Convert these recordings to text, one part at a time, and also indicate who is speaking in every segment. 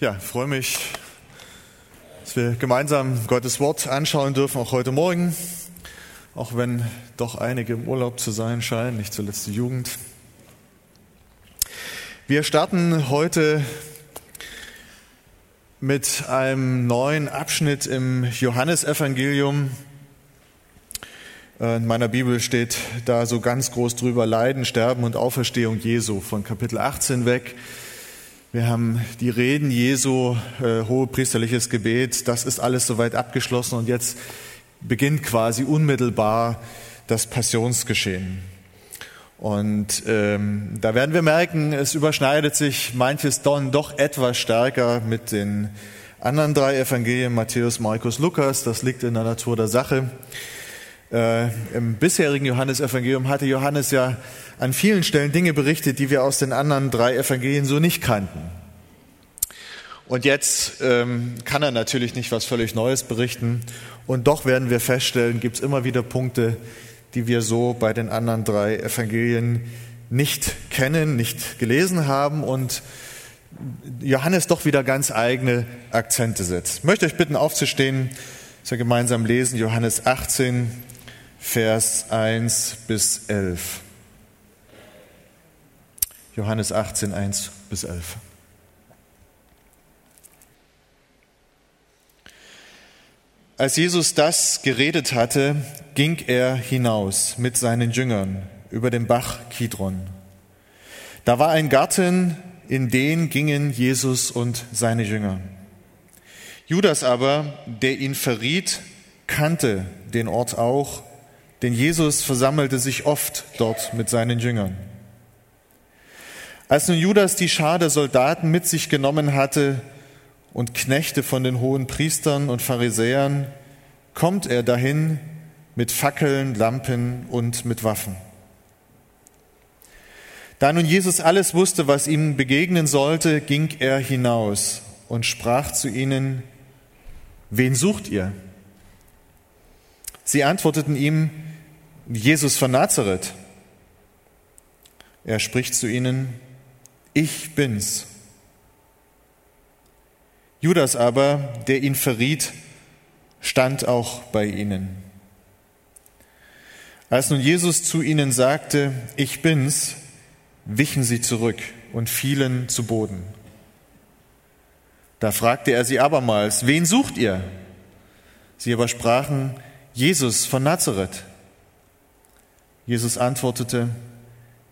Speaker 1: Ja, ich freue mich, dass wir gemeinsam Gottes Wort anschauen dürfen, auch heute Morgen. Auch wenn doch einige im Urlaub zu sein scheinen, nicht zuletzt die Jugend. Wir starten heute mit einem neuen Abschnitt im Johannesevangelium. In meiner Bibel steht da so ganz groß drüber Leiden, Sterben und Auferstehung Jesu von Kapitel 18 weg. Wir haben die Reden Jesu, äh, hohe priesterliches Gebet, das ist alles soweit abgeschlossen und jetzt beginnt quasi unmittelbar das Passionsgeschehen. Und ähm, da werden wir merken, es überschneidet sich manches dann doch etwas stärker mit den anderen drei Evangelien, Matthäus, Markus, Lukas. Das liegt in der Natur der Sache. Äh, Im bisherigen Johannesevangelium hatte Johannes ja an vielen Stellen Dinge berichtet, die wir aus den anderen drei Evangelien so nicht kannten. Und jetzt ähm, kann er natürlich nicht was völlig Neues berichten. Und doch werden wir feststellen, gibt es immer wieder Punkte, die wir so bei den anderen drei Evangelien nicht kennen, nicht gelesen haben und Johannes doch wieder ganz eigene Akzente setzt. Ich möchte euch bitten, aufzustehen, dass wir gemeinsam lesen, Johannes 18, Vers 1 bis 11. Johannes 18, 1 bis 11. Als Jesus das geredet hatte, ging er hinaus mit seinen Jüngern über den Bach Kidron. Da war ein Garten, in den gingen Jesus und seine Jünger. Judas aber, der ihn verriet, kannte den Ort auch denn Jesus versammelte sich oft dort mit seinen Jüngern. Als nun Judas die Schar der Soldaten mit sich genommen hatte und Knechte von den hohen Priestern und Pharisäern, kommt er dahin mit Fackeln, Lampen und mit Waffen. Da nun Jesus alles wusste, was ihm begegnen sollte, ging er hinaus und sprach zu ihnen, Wen sucht ihr? Sie antworteten ihm, Jesus von Nazareth. Er spricht zu ihnen, ich bin's. Judas aber, der ihn verriet, stand auch bei ihnen. Als nun Jesus zu ihnen sagte, ich bin's, wichen sie zurück und fielen zu Boden. Da fragte er sie abermals, wen sucht ihr? Sie aber sprachen, Jesus von Nazareth. Jesus antwortete,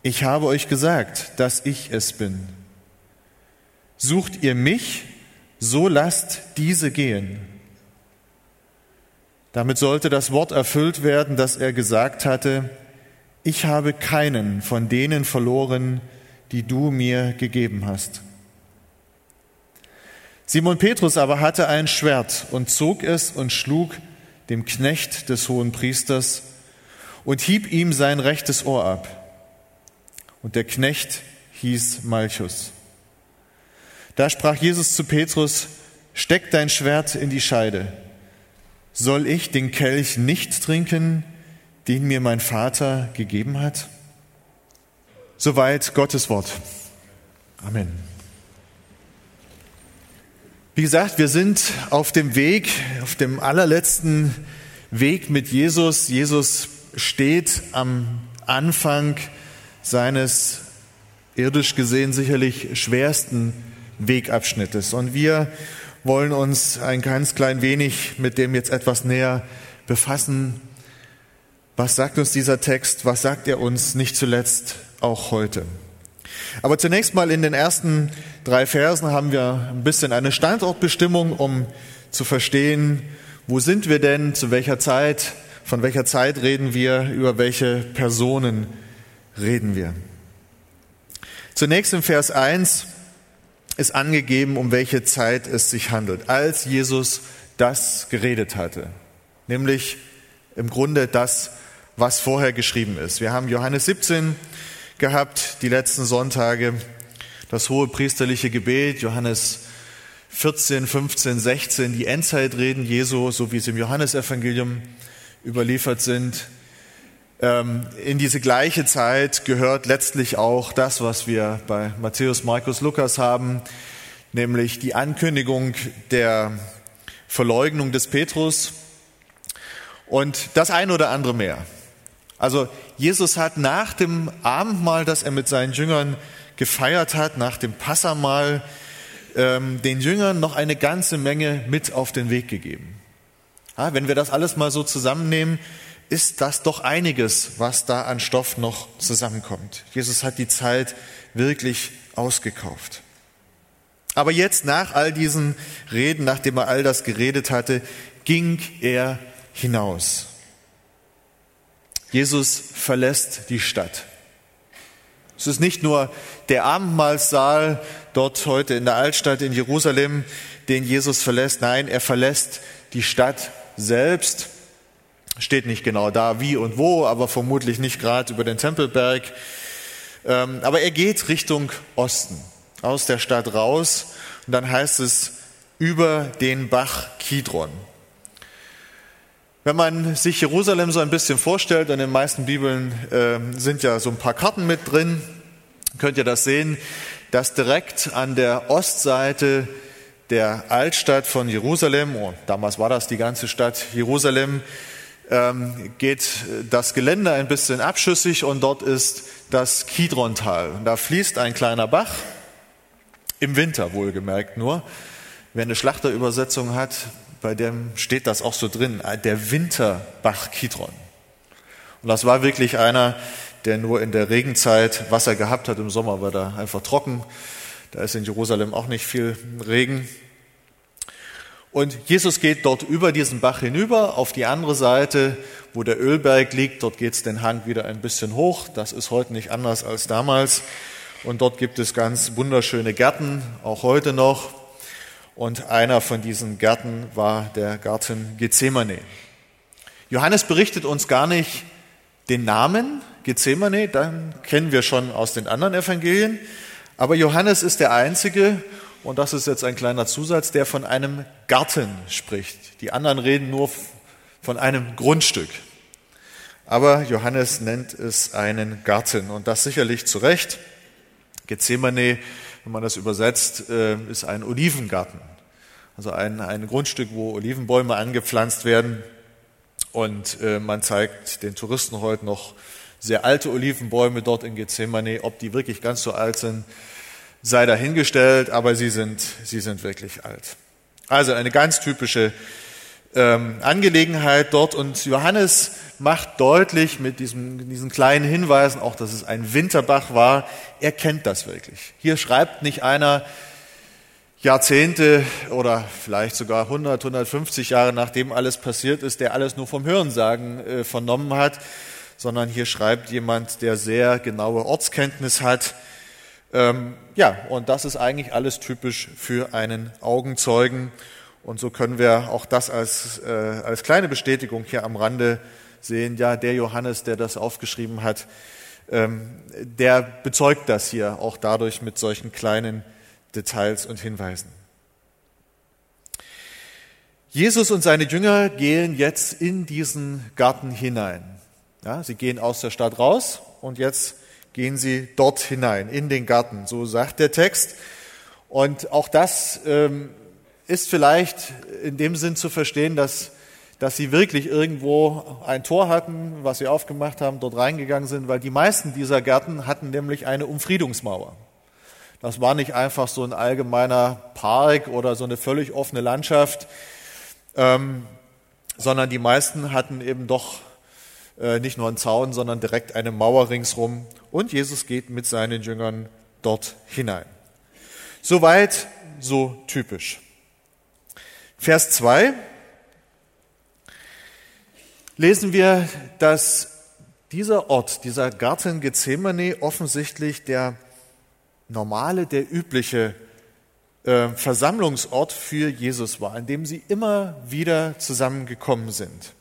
Speaker 1: ich habe euch gesagt, dass ich es bin. Sucht ihr mich, so lasst diese gehen. Damit sollte das Wort erfüllt werden, das er gesagt hatte, ich habe keinen von denen verloren, die du mir gegeben hast. Simon Petrus aber hatte ein Schwert und zog es und schlug dem Knecht des hohen Priesters und hieb ihm sein rechtes Ohr ab. Und der Knecht hieß Malchus. Da sprach Jesus zu Petrus, steck dein Schwert in die Scheide. Soll ich den Kelch nicht trinken, den mir mein Vater gegeben hat? Soweit Gottes Wort. Amen. Wie gesagt, wir sind auf dem Weg, auf dem allerletzten Weg mit Jesus. Jesus steht am Anfang seines irdisch gesehen sicherlich schwersten Wegabschnittes. Und wir wollen uns ein ganz klein wenig mit dem jetzt etwas näher befassen. Was sagt uns dieser Text? Was sagt er uns nicht zuletzt auch heute? Aber zunächst mal in den ersten drei Versen haben wir ein bisschen eine Standortbestimmung, um zu verstehen, wo sind wir denn, zu welcher Zeit von welcher Zeit reden wir? Über welche Personen reden wir? Zunächst im Vers 1 ist angegeben, um welche Zeit es sich handelt, als Jesus das geredet hatte. Nämlich im Grunde das, was vorher geschrieben ist. Wir haben Johannes 17 gehabt, die letzten Sonntage, das hohe priesterliche Gebet, Johannes 14, 15, 16, die Endzeitreden Jesu, so wie es im Johannesevangelium überliefert sind. Ähm, in diese gleiche Zeit gehört letztlich auch das, was wir bei Matthäus, Markus, Lukas haben, nämlich die Ankündigung der Verleugnung des Petrus und das ein oder andere mehr. Also Jesus hat nach dem Abendmahl, das er mit seinen Jüngern gefeiert hat, nach dem Passamal, ähm, den Jüngern noch eine ganze Menge mit auf den Weg gegeben. Ja, wenn wir das alles mal so zusammennehmen, ist das doch einiges, was da an Stoff noch zusammenkommt. Jesus hat die Zeit wirklich ausgekauft. Aber jetzt, nach all diesen Reden, nachdem er all das geredet hatte, ging er hinaus. Jesus verlässt die Stadt. Es ist nicht nur der Abendmahlsaal dort heute in der Altstadt in Jerusalem, den Jesus verlässt. Nein, er verlässt die Stadt selbst. Steht nicht genau da, wie und wo, aber vermutlich nicht gerade über den Tempelberg. Ähm, aber er geht Richtung Osten, aus der Stadt raus. Und dann heißt es über den Bach Kidron. Wenn man sich Jerusalem so ein bisschen vorstellt, in den meisten Bibeln äh, sind ja so ein paar Karten mit drin, könnt ihr das sehen, dass direkt an der Ostseite der Altstadt von Jerusalem, und damals war das die ganze Stadt Jerusalem, ähm, geht das Gelände ein bisschen abschüssig und dort ist das Kidrontal. Da fließt ein kleiner Bach, im Winter wohlgemerkt nur. Wer eine Schlachterübersetzung hat, bei dem steht das auch so drin, der Winterbach Kidron. Und das war wirklich einer, der nur in der Regenzeit Wasser gehabt hat. Im Sommer war da einfach trocken. Da ist in Jerusalem auch nicht viel Regen. Und Jesus geht dort über diesen Bach hinüber auf die andere Seite, wo der Ölberg liegt. Dort geht es den Hang wieder ein bisschen hoch. Das ist heute nicht anders als damals. Und dort gibt es ganz wunderschöne Gärten, auch heute noch. Und einer von diesen Gärten war der Garten Gethsemane. Johannes berichtet uns gar nicht den Namen Gethsemane, dann kennen wir schon aus den anderen Evangelien. Aber Johannes ist der Einzige, und das ist jetzt ein kleiner Zusatz, der von einem Garten spricht. Die anderen reden nur von einem Grundstück. Aber Johannes nennt es einen Garten und das sicherlich zu Recht. Gethsemane wenn man das übersetzt, äh, ist ein Olivengarten. Also ein, ein Grundstück, wo Olivenbäume angepflanzt werden. Und äh, man zeigt den Touristen heute noch sehr alte Olivenbäume dort in Gethsemane. Ob die wirklich ganz so alt sind, sei dahingestellt, aber sie sind, sie sind wirklich alt. Also eine ganz typische ähm, Angelegenheit dort. Und Johannes macht deutlich mit diesem, diesen kleinen Hinweisen, auch dass es ein Winterbach war, er kennt das wirklich. Hier schreibt nicht einer Jahrzehnte oder vielleicht sogar 100, 150 Jahre nachdem alles passiert ist, der alles nur vom Hörensagen äh, vernommen hat, sondern hier schreibt jemand, der sehr genaue Ortskenntnis hat. Ähm, ja, und das ist eigentlich alles typisch für einen Augenzeugen. Und so können wir auch das als, äh, als kleine Bestätigung hier am Rande sehen. Ja, der Johannes, der das aufgeschrieben hat, ähm, der bezeugt das hier auch dadurch mit solchen kleinen Details und Hinweisen. Jesus und seine Jünger gehen jetzt in diesen Garten hinein. Ja, sie gehen aus der Stadt raus und jetzt gehen sie dort hinein, in den Garten. So sagt der Text. Und auch das ähm, ist vielleicht in dem Sinn zu verstehen, dass, dass sie wirklich irgendwo ein Tor hatten, was sie aufgemacht haben, dort reingegangen sind, weil die meisten dieser Gärten hatten nämlich eine Umfriedungsmauer. Das war nicht einfach so ein allgemeiner Park oder so eine völlig offene Landschaft, ähm, sondern die meisten hatten eben doch äh, nicht nur einen Zaun, sondern direkt eine Mauer ringsrum. Und Jesus geht mit seinen Jüngern dort hinein. Soweit, so typisch. Vers 2 lesen wir, dass dieser Ort, dieser Garten Gethsemane offensichtlich der normale, der übliche äh, Versammlungsort für Jesus war, an dem sie immer wieder zusammengekommen sind.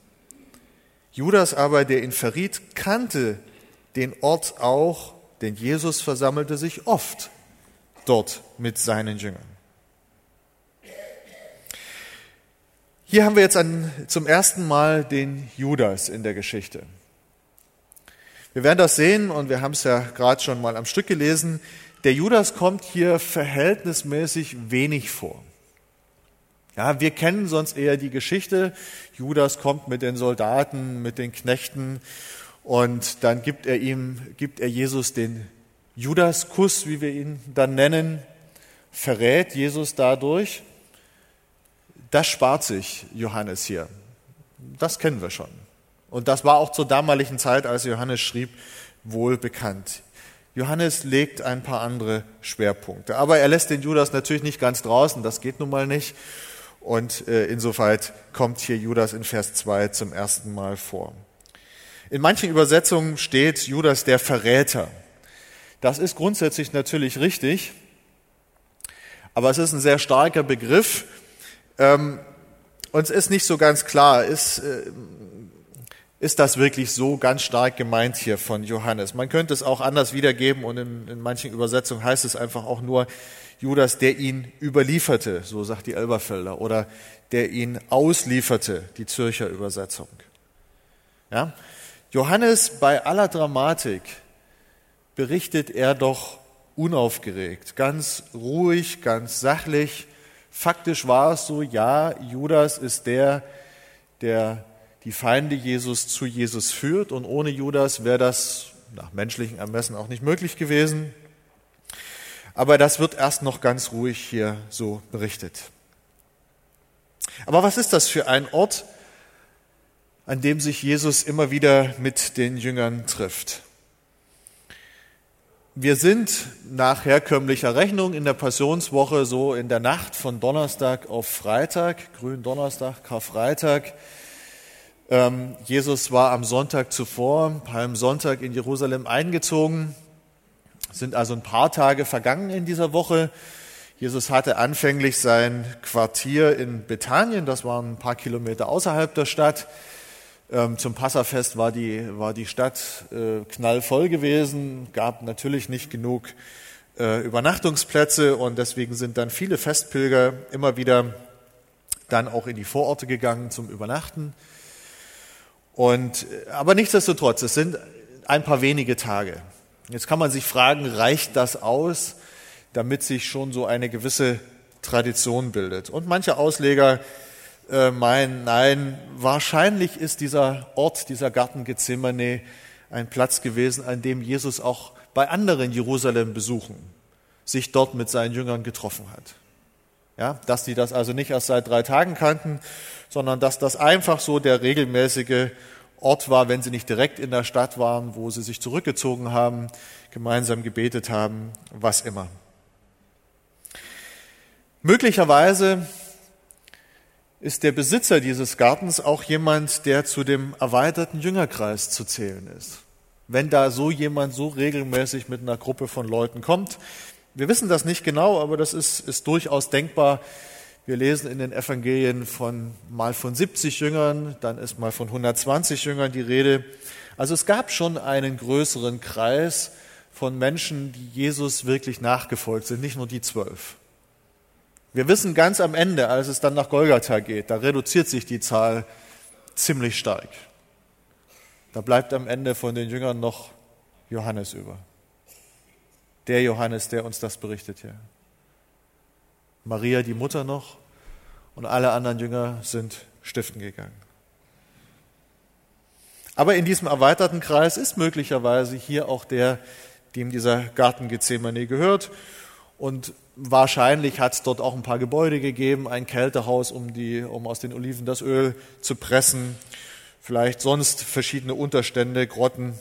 Speaker 1: Judas aber, der ihn verriet, kannte den Ort auch, denn Jesus versammelte sich oft dort mit seinen Jüngern. Hier haben wir jetzt an, zum ersten Mal den Judas in der Geschichte. Wir werden das sehen und wir haben es ja gerade schon mal am Stück gelesen. der Judas kommt hier verhältnismäßig wenig vor. Ja, wir kennen sonst eher die Geschichte. Judas kommt mit den Soldaten, mit den Knechten und dann gibt er ihm, gibt er Jesus den Judaskuss, wie wir ihn dann nennen, verrät Jesus dadurch. Das spart sich Johannes hier. Das kennen wir schon. Und das war auch zur damaligen Zeit, als Johannes schrieb, wohl bekannt. Johannes legt ein paar andere Schwerpunkte. Aber er lässt den Judas natürlich nicht ganz draußen, das geht nun mal nicht. Und äh, insofern kommt hier Judas in Vers 2 zum ersten Mal vor. In manchen Übersetzungen steht Judas der Verräter. Das ist grundsätzlich natürlich richtig, aber es ist ein sehr starker Begriff. Ähm, uns ist nicht so ganz klar, ist, äh, ist das wirklich so ganz stark gemeint hier von Johannes? Man könnte es auch anders wiedergeben und in, in manchen Übersetzungen heißt es einfach auch nur, Judas, der ihn überlieferte, so sagt die Elberfelder, oder der ihn auslieferte, die Zürcher Übersetzung. Ja? Johannes bei aller Dramatik berichtet er doch unaufgeregt, ganz ruhig, ganz sachlich. Faktisch war es so, ja, Judas ist der, der die Feinde Jesus zu Jesus führt und ohne Judas wäre das nach menschlichem Ermessen auch nicht möglich gewesen. Aber das wird erst noch ganz ruhig hier so berichtet. Aber was ist das für ein Ort, an dem sich Jesus immer wieder mit den Jüngern trifft? Wir sind nach herkömmlicher Rechnung in der Passionswoche so in der Nacht von Donnerstag auf Freitag, Gründonnerstag, Karfreitag. Ähm, Jesus war am Sonntag zuvor, Palmsonntag in Jerusalem eingezogen sind also ein paar Tage vergangen in dieser Woche. Jesus hatte anfänglich sein Quartier in Bethanien, das waren ein paar Kilometer außerhalb der Stadt. Ähm, zum Passafest war die, war die Stadt äh, knallvoll gewesen, gab natürlich nicht genug äh, Übernachtungsplätze und deswegen sind dann viele Festpilger immer wieder dann auch in die Vororte gegangen zum Übernachten. Und, äh, aber nichtsdestotrotz, es sind ein paar wenige Tage. Jetzt kann man sich fragen, reicht das aus, damit sich schon so eine gewisse Tradition bildet? Und manche Ausleger äh, meinen, nein, wahrscheinlich ist dieser Ort, dieser Garten Gethsemane ein Platz gewesen, an dem Jesus auch bei anderen Jerusalem-Besuchen sich dort mit seinen Jüngern getroffen hat. Ja, dass die das also nicht erst seit drei Tagen kannten, sondern dass das einfach so der regelmäßige Ort war, wenn sie nicht direkt in der Stadt waren, wo sie sich zurückgezogen haben, gemeinsam gebetet haben, was immer. Möglicherweise ist der Besitzer dieses Gartens auch jemand, der zu dem erweiterten Jüngerkreis zu zählen ist. Wenn da so jemand so regelmäßig mit einer Gruppe von Leuten kommt, wir wissen das nicht genau, aber das ist, ist durchaus denkbar, wir lesen in den Evangelien von mal von 70 Jüngern, dann ist mal von 120 Jüngern die Rede. Also es gab schon einen größeren Kreis von Menschen, die Jesus wirklich nachgefolgt sind, nicht nur die zwölf. Wir wissen ganz am Ende, als es dann nach Golgatha geht, da reduziert sich die Zahl ziemlich stark. Da bleibt am Ende von den Jüngern noch Johannes über. Der Johannes, der uns das berichtet hier. Maria die Mutter noch und alle anderen Jünger sind stiften gegangen. Aber in diesem erweiterten Kreis ist möglicherweise hier auch der, dem dieser Garten Gethsemane gehört. Und wahrscheinlich hat es dort auch ein paar Gebäude gegeben, ein Kältehaus, um, die, um aus den Oliven das Öl zu pressen, vielleicht sonst verschiedene Unterstände, Grotten,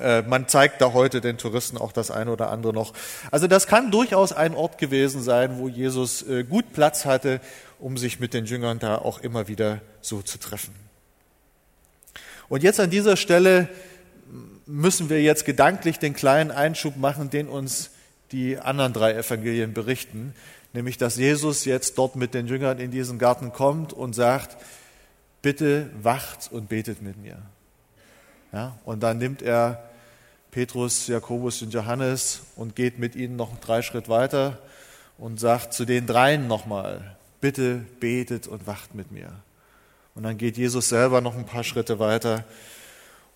Speaker 1: äh, man zeigt da heute den Touristen auch das eine oder andere noch. Also das kann durchaus ein Ort gewesen sein, wo Jesus äh, gut Platz hatte, um sich mit den Jüngern da auch immer wieder so zu treffen. Und jetzt an dieser Stelle müssen wir jetzt gedanklich den kleinen Einschub machen, den uns die anderen drei Evangelien berichten, nämlich dass Jesus jetzt dort mit den Jüngern in diesen Garten kommt und sagt, bitte wacht und betet mit mir. Ja, und dann nimmt er Petrus, Jakobus und Johannes und geht mit ihnen noch drei Schritt weiter und sagt zu den dreien nochmal, bitte betet und wacht mit mir. Und dann geht Jesus selber noch ein paar Schritte weiter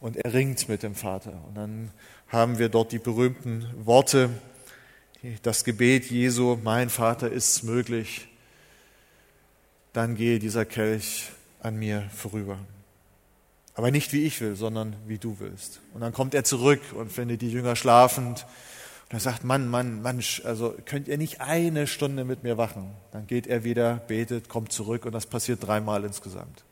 Speaker 1: und er ringt mit dem Vater. Und dann haben wir dort die berühmten Worte, das Gebet Jesu, mein Vater ist möglich, dann gehe dieser Kelch an mir vorüber. Aber nicht wie ich will, sondern wie du willst. Und dann kommt er zurück und findet die Jünger schlafend. Und er sagt, Mann, Mann, Mann, also könnt ihr nicht eine Stunde mit mir wachen? Dann geht er wieder, betet, kommt zurück und das passiert dreimal insgesamt.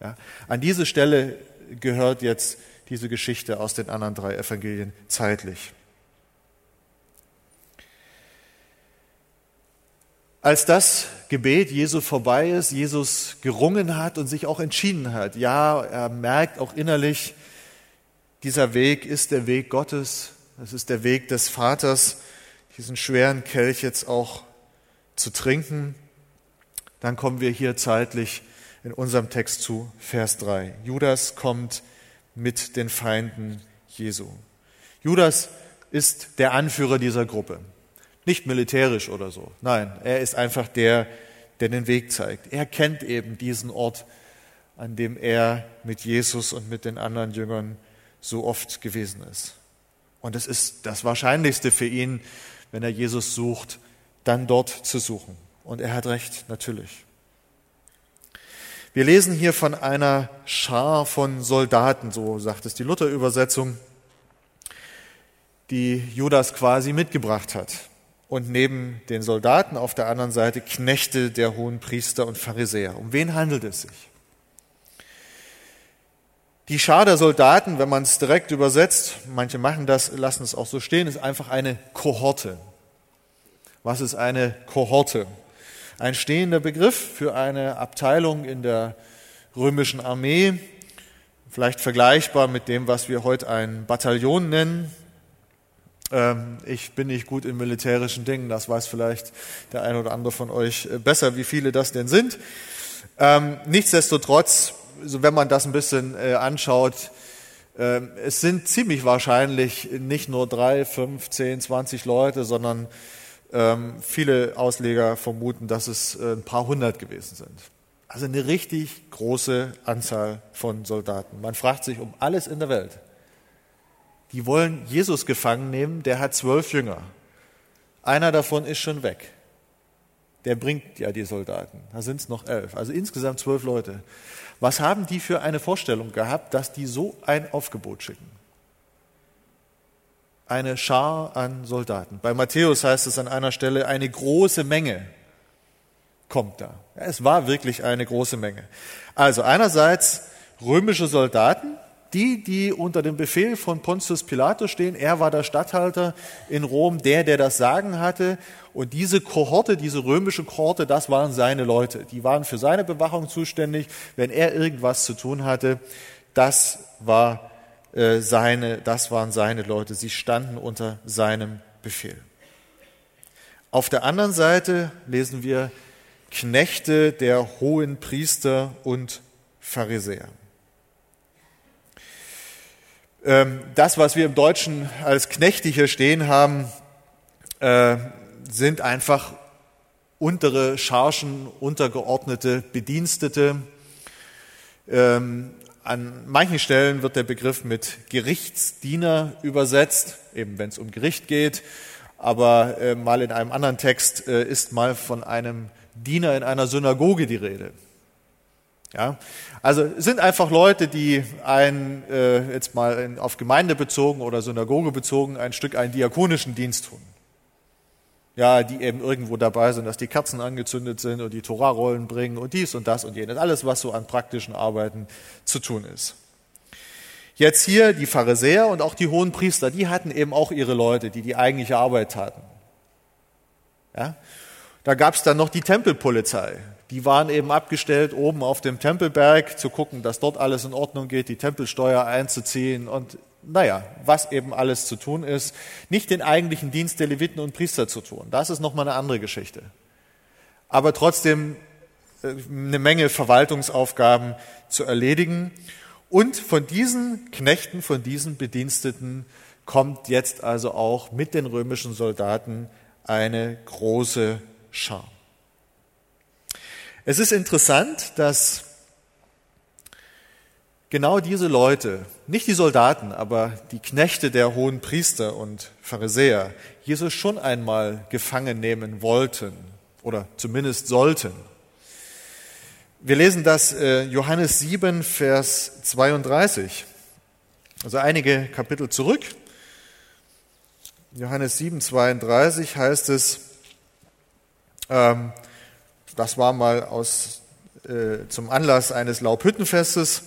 Speaker 1: Ja? An diese Stelle gehört jetzt diese Geschichte aus den anderen drei Evangelien zeitlich. Als das Gebet Jesu vorbei ist, Jesus gerungen hat und sich auch entschieden hat, ja, er merkt auch innerlich, dieser Weg ist der Weg Gottes, es ist der Weg des Vaters, diesen schweren Kelch jetzt auch zu trinken, dann kommen wir hier zeitlich in unserem Text zu Vers 3. Judas kommt mit den Feinden Jesu. Judas ist der Anführer dieser Gruppe. Nicht militärisch oder so. Nein, er ist einfach der, der den Weg zeigt. Er kennt eben diesen Ort, an dem er mit Jesus und mit den anderen Jüngern so oft gewesen ist. Und es ist das Wahrscheinlichste für ihn, wenn er Jesus sucht, dann dort zu suchen. Und er hat recht, natürlich. Wir lesen hier von einer Schar von Soldaten, so sagt es die Luther-Übersetzung, die Judas quasi mitgebracht hat und neben den Soldaten auf der anderen Seite Knechte der hohen Priester und Pharisäer. Um wen handelt es sich? Die Schar der Soldaten, wenn man es direkt übersetzt, manche machen das, lassen es auch so stehen, ist einfach eine Kohorte. Was ist eine Kohorte? Ein stehender Begriff für eine Abteilung in der römischen Armee, vielleicht vergleichbar mit dem, was wir heute ein Bataillon nennen. Ähm, ich bin nicht gut in militärischen Dingen, das weiß vielleicht der eine oder andere von euch äh, besser, wie viele das denn sind. Ähm, nichtsdestotrotz, wenn man das ein bisschen äh, anschaut, ähm, es sind ziemlich wahrscheinlich nicht nur drei, fünf, zehn, zwanzig Leute, sondern viele Ausleger vermuten, dass es äh, ein paar hundert gewesen sind. Also eine richtig große Anzahl von Soldaten. Man fragt sich um alles in der Welt die wollen Jesus gefangen nehmen, der hat zwölf Jünger. Einer davon ist schon weg. Der bringt ja die Soldaten. Da sind es noch elf. Also insgesamt zwölf Leute. Was haben die für eine Vorstellung gehabt, dass die so ein Aufgebot schicken? Eine Schar an Soldaten. Bei Matthäus heißt es an einer Stelle, eine große Menge kommt da. Ja, es war wirklich eine große Menge. Also einerseits römische Soldaten, die, die unter dem Befehl von Pontius Pilatus stehen. Er war der Statthalter in Rom, der, der das Sagen hatte. Und diese Kohorte, diese römische Kohorte, das waren seine Leute. Die waren für seine Bewachung zuständig. Wenn er irgendwas zu tun hatte, das war äh, seine, das waren seine Leute. Sie standen unter seinem Befehl. Auf der anderen Seite lesen wir Knechte der hohen Priester und Pharisäer. Ähm, das, was wir im Deutschen als Knechte hier stehen haben, äh, sind einfach untere Chargen, untergeordnete Bedienstete. Ähm, an manchen Stellen wird der Begriff mit Gerichtsdiener übersetzt, eben wenn es um Gericht geht. Aber äh, mal in einem anderen Text äh, ist mal von einem Diener in einer Synagoge die Rede. Ja, also sind einfach Leute, die ein, äh, jetzt mal auf Gemeinde bezogen oder Synagoge bezogen, ein Stück einen diakonischen Dienst tun. Ja, die eben irgendwo dabei sind, dass die Kerzen angezündet sind und die Torarollen bringen und dies und das und jenes. Alles, was so an praktischen Arbeiten zu tun ist. Jetzt hier die Pharisäer und auch die hohen Priester, die hatten eben auch ihre Leute, die die eigentliche Arbeit taten. Ja? Da gab es dann noch die Tempelpolizei die waren eben abgestellt, oben auf dem Tempelberg zu gucken, dass dort alles in Ordnung geht, die Tempelsteuer einzuziehen und naja, was eben alles zu tun ist. Nicht den eigentlichen Dienst der Leviten und Priester zu tun. Das ist nochmal eine andere Geschichte. Aber trotzdem äh, eine Menge Verwaltungsaufgaben zu erledigen. Und von diesen Knechten, von diesen Bediensteten kommt jetzt also auch mit den römischen Soldaten eine große Schar. Es ist interessant, dass genau diese Leute, nicht die Soldaten, aber die Knechte der hohen Priester und Pharisäer, Jesus schon einmal gefangen nehmen wollten oder zumindest sollten. Wir lesen das äh, Johannes 7, Vers 32, also einige Kapitel zurück. Johannes 7, 32 heißt es, ähm, das war mal aus, äh, zum Anlass eines Laubhüttenfestes,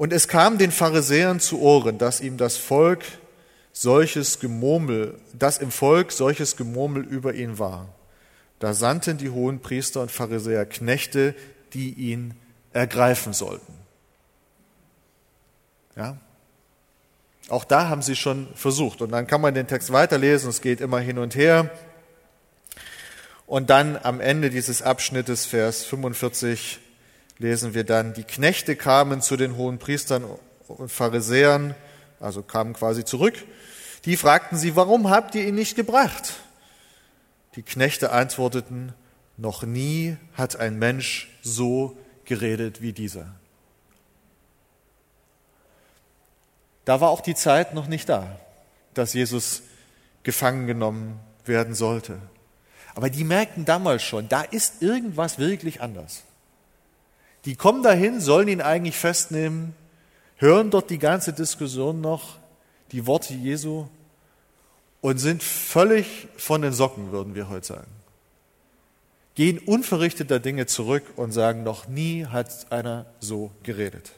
Speaker 1: und es kam den Pharisäern zu Ohren, dass ihm das Volk solches Gemurmel, dass im Volk solches Gemurmel über ihn war. Da sandten die hohen Priester und Pharisäer Knechte, die ihn ergreifen sollten. Ja? Auch da haben sie schon versucht. Und dann kann man den Text weiterlesen, es geht immer hin und her. Und dann am Ende dieses Abschnittes, Vers 45, lesen wir dann, die Knechte kamen zu den hohen Priestern und Pharisäern, also kamen quasi zurück. Die fragten sie, warum habt ihr ihn nicht gebracht? Die Knechte antworteten, noch nie hat ein Mensch so geredet wie dieser. Da war auch die Zeit noch nicht da, dass Jesus gefangen genommen werden sollte. Aber die merkten damals schon, da ist irgendwas wirklich anders. Die kommen dahin, sollen ihn eigentlich festnehmen, hören dort die ganze Diskussion noch, die Worte Jesu und sind völlig von den Socken, würden wir heute sagen. Gehen unverrichteter Dinge zurück und sagen, noch nie hat einer so geredet.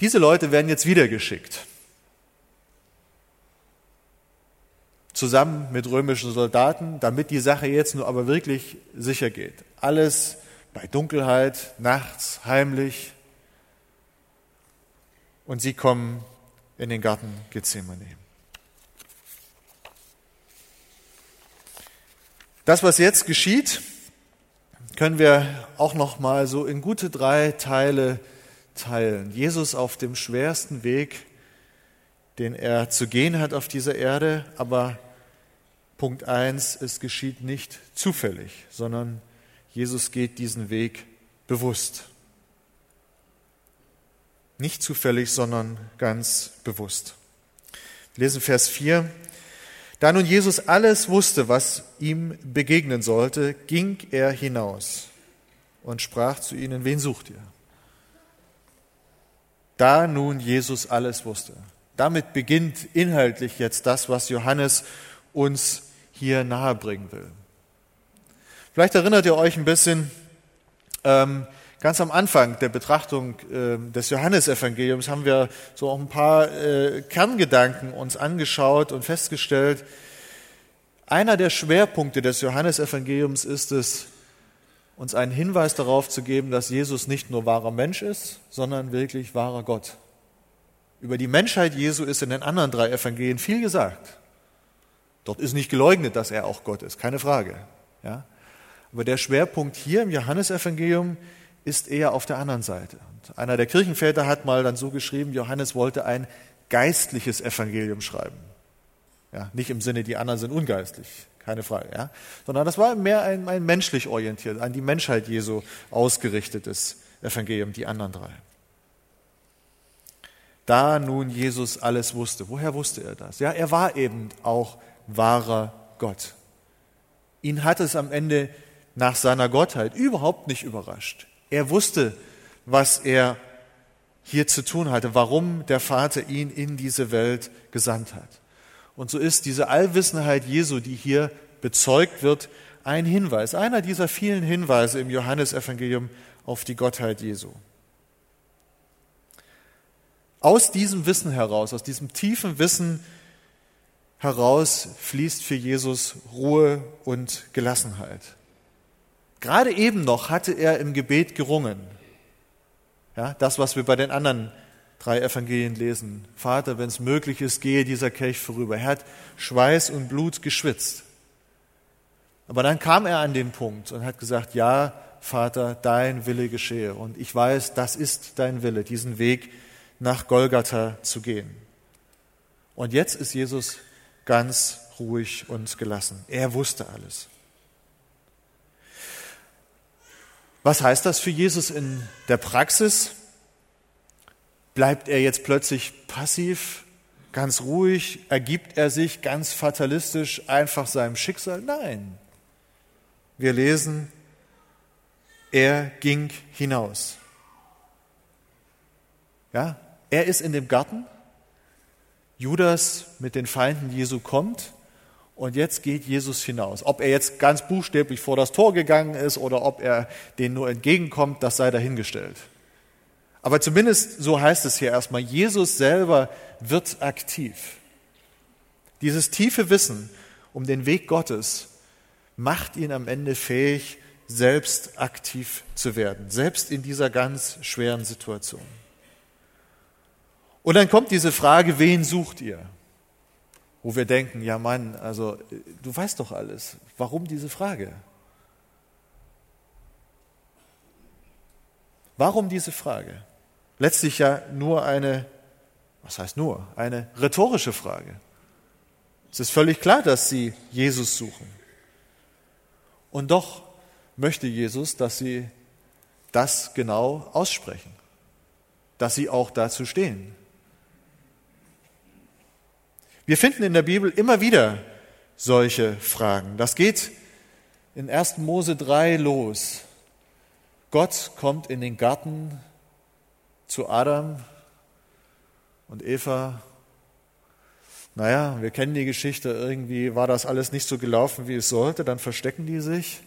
Speaker 1: Diese Leute werden jetzt wieder geschickt. Zusammen mit römischen Soldaten, damit die Sache jetzt nur aber wirklich sicher geht. Alles bei Dunkelheit, nachts, heimlich. Und sie kommen in den Garten Gethsemane. Das, was jetzt geschieht, können wir auch noch mal so in gute drei Teile teilen. Jesus auf dem schwersten Weg, den er zu gehen hat auf dieser Erde, aber Punkt eins: es geschieht nicht zufällig, sondern Jesus geht diesen Weg bewusst. Nicht zufällig, sondern ganz bewusst. Wir lesen Vers 4. Da nun Jesus alles wusste, was ihm begegnen sollte, ging er hinaus und sprach zu ihnen, wen sucht ihr? Da nun Jesus alles wusste. Damit beginnt inhaltlich jetzt das, was Johannes uns hier nahebringen will. Vielleicht erinnert ihr euch ein bisschen, ähm, ganz am Anfang der Betrachtung äh, des Johannesevangeliums haben wir so auch ein paar äh, Kerngedanken uns angeschaut und festgestellt, einer der Schwerpunkte des Johannesevangeliums ist es, uns einen Hinweis darauf zu geben, dass Jesus nicht nur wahrer Mensch ist, sondern wirklich wahrer Gott. Über die Menschheit Jesu ist in den anderen drei Evangelien viel gesagt. Dort ist nicht geleugnet, dass er auch Gott ist, keine Frage. Ja? Aber der Schwerpunkt hier im Johannesevangelium ist eher auf der anderen Seite. Und einer der Kirchenväter hat mal dann so geschrieben, Johannes wollte ein geistliches Evangelium schreiben. Ja, nicht im Sinne, die anderen sind ungeistlich, keine Frage, ja, sondern das war mehr ein, ein menschlich orientiert, an die Menschheit Jesu ausgerichtetes Evangelium, die anderen drei. Da nun Jesus alles wusste, woher wusste er das? Ja, er war eben auch wahrer Gott. Ihn hat es am Ende nach seiner Gottheit überhaupt nicht überrascht. Er wusste, was er hier zu tun hatte, warum der Vater ihn in diese Welt gesandt hat. Und so ist diese Allwissenheit Jesu, die hier bezeugt wird, ein Hinweis, einer dieser vielen Hinweise im Johannesevangelium auf die Gottheit Jesu. Aus diesem Wissen heraus, aus diesem tiefen Wissen heraus fließt für Jesus Ruhe und Gelassenheit. Gerade eben noch hatte er im Gebet gerungen. Ja, das, was wir bei den anderen drei Evangelien lesen. Vater, wenn es möglich ist, gehe dieser Kelch vorüber. Er hat Schweiß und Blut geschwitzt. Aber dann kam er an den Punkt und hat gesagt, ja, Vater, dein Wille geschehe. Und ich weiß, das ist dein Wille, diesen Weg nach Golgatha zu gehen. Und jetzt ist Jesus ganz ruhig und gelassen. Er wusste alles. Was heißt das für Jesus in der Praxis? Bleibt er jetzt plötzlich passiv, ganz ruhig? Ergibt er sich ganz fatalistisch einfach seinem Schicksal? Nein. Wir lesen, er ging hinaus. Ja, er ist in dem Garten. Judas mit den Feinden Jesu kommt und jetzt geht Jesus hinaus. Ob er jetzt ganz buchstäblich vor das Tor gegangen ist oder ob er denen nur entgegenkommt, das sei dahingestellt. Aber zumindest so heißt es hier erstmal, Jesus selber wird aktiv. Dieses tiefe Wissen um den Weg Gottes macht ihn am Ende fähig, selbst aktiv zu werden, selbst in dieser ganz schweren Situation. Und dann kommt diese Frage, wen sucht ihr? Wo wir denken, ja Mann, also du weißt doch alles. Warum diese Frage? Warum diese Frage? Letztlich ja nur eine, was heißt nur, eine rhetorische Frage. Es ist völlig klar, dass sie Jesus suchen. Und doch möchte Jesus, dass sie das genau aussprechen, dass sie auch dazu stehen. Wir finden in der Bibel immer wieder solche Fragen. Das geht in 1. Mose 3 los. Gott kommt in den Garten zu Adam und Eva. Naja, wir kennen die Geschichte, irgendwie war das alles nicht so gelaufen, wie es sollte, dann verstecken die sich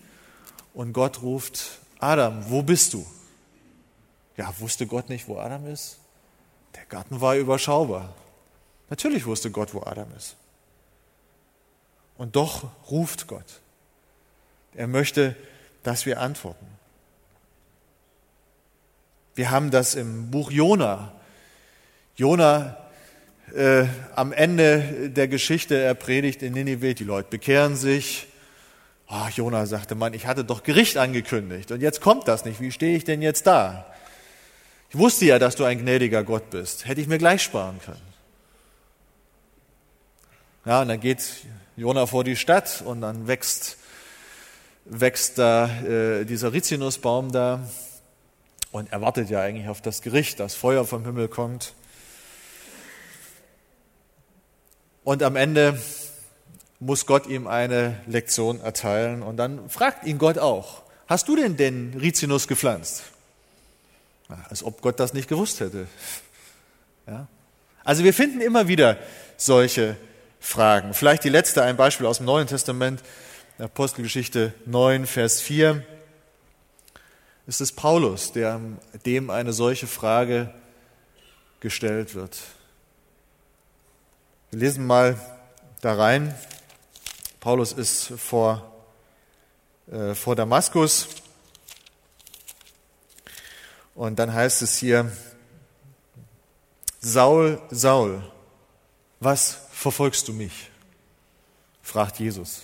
Speaker 1: und Gott ruft, Adam, wo bist du? Ja, wusste Gott nicht, wo Adam ist? Der Garten war überschaubar. Natürlich wusste Gott, wo Adam ist. Und doch ruft Gott. Er möchte, dass wir antworten. Wir haben das im Buch Jona. Jona äh, am Ende der Geschichte, er predigt in Ninive, die Leute bekehren sich. Oh, Jona sagte, Mann, ich hatte doch Gericht angekündigt und jetzt kommt das nicht. Wie stehe ich denn jetzt da? Ich wusste ja, dass du ein gnädiger Gott bist. Hätte ich mir gleich sparen können. Ja, und dann geht Jona vor die Stadt und dann wächst, wächst da äh, dieser Rizinusbaum da und er wartet ja eigentlich auf das Gericht, das Feuer vom Himmel kommt. Und am Ende muss Gott ihm eine Lektion erteilen und dann fragt ihn Gott auch, hast du denn den Rizinus gepflanzt? Als ob Gott das nicht gewusst hätte. Ja? Also wir finden immer wieder solche Fragen. Vielleicht die letzte, ein Beispiel aus dem Neuen Testament, Apostelgeschichte 9, Vers 4. Es ist Paulus, der, dem eine solche Frage gestellt wird. Wir lesen mal da rein. Paulus ist vor, äh, vor Damaskus. Und dann heißt es hier, Saul, Saul, was verfolgst du mich? fragt Jesus.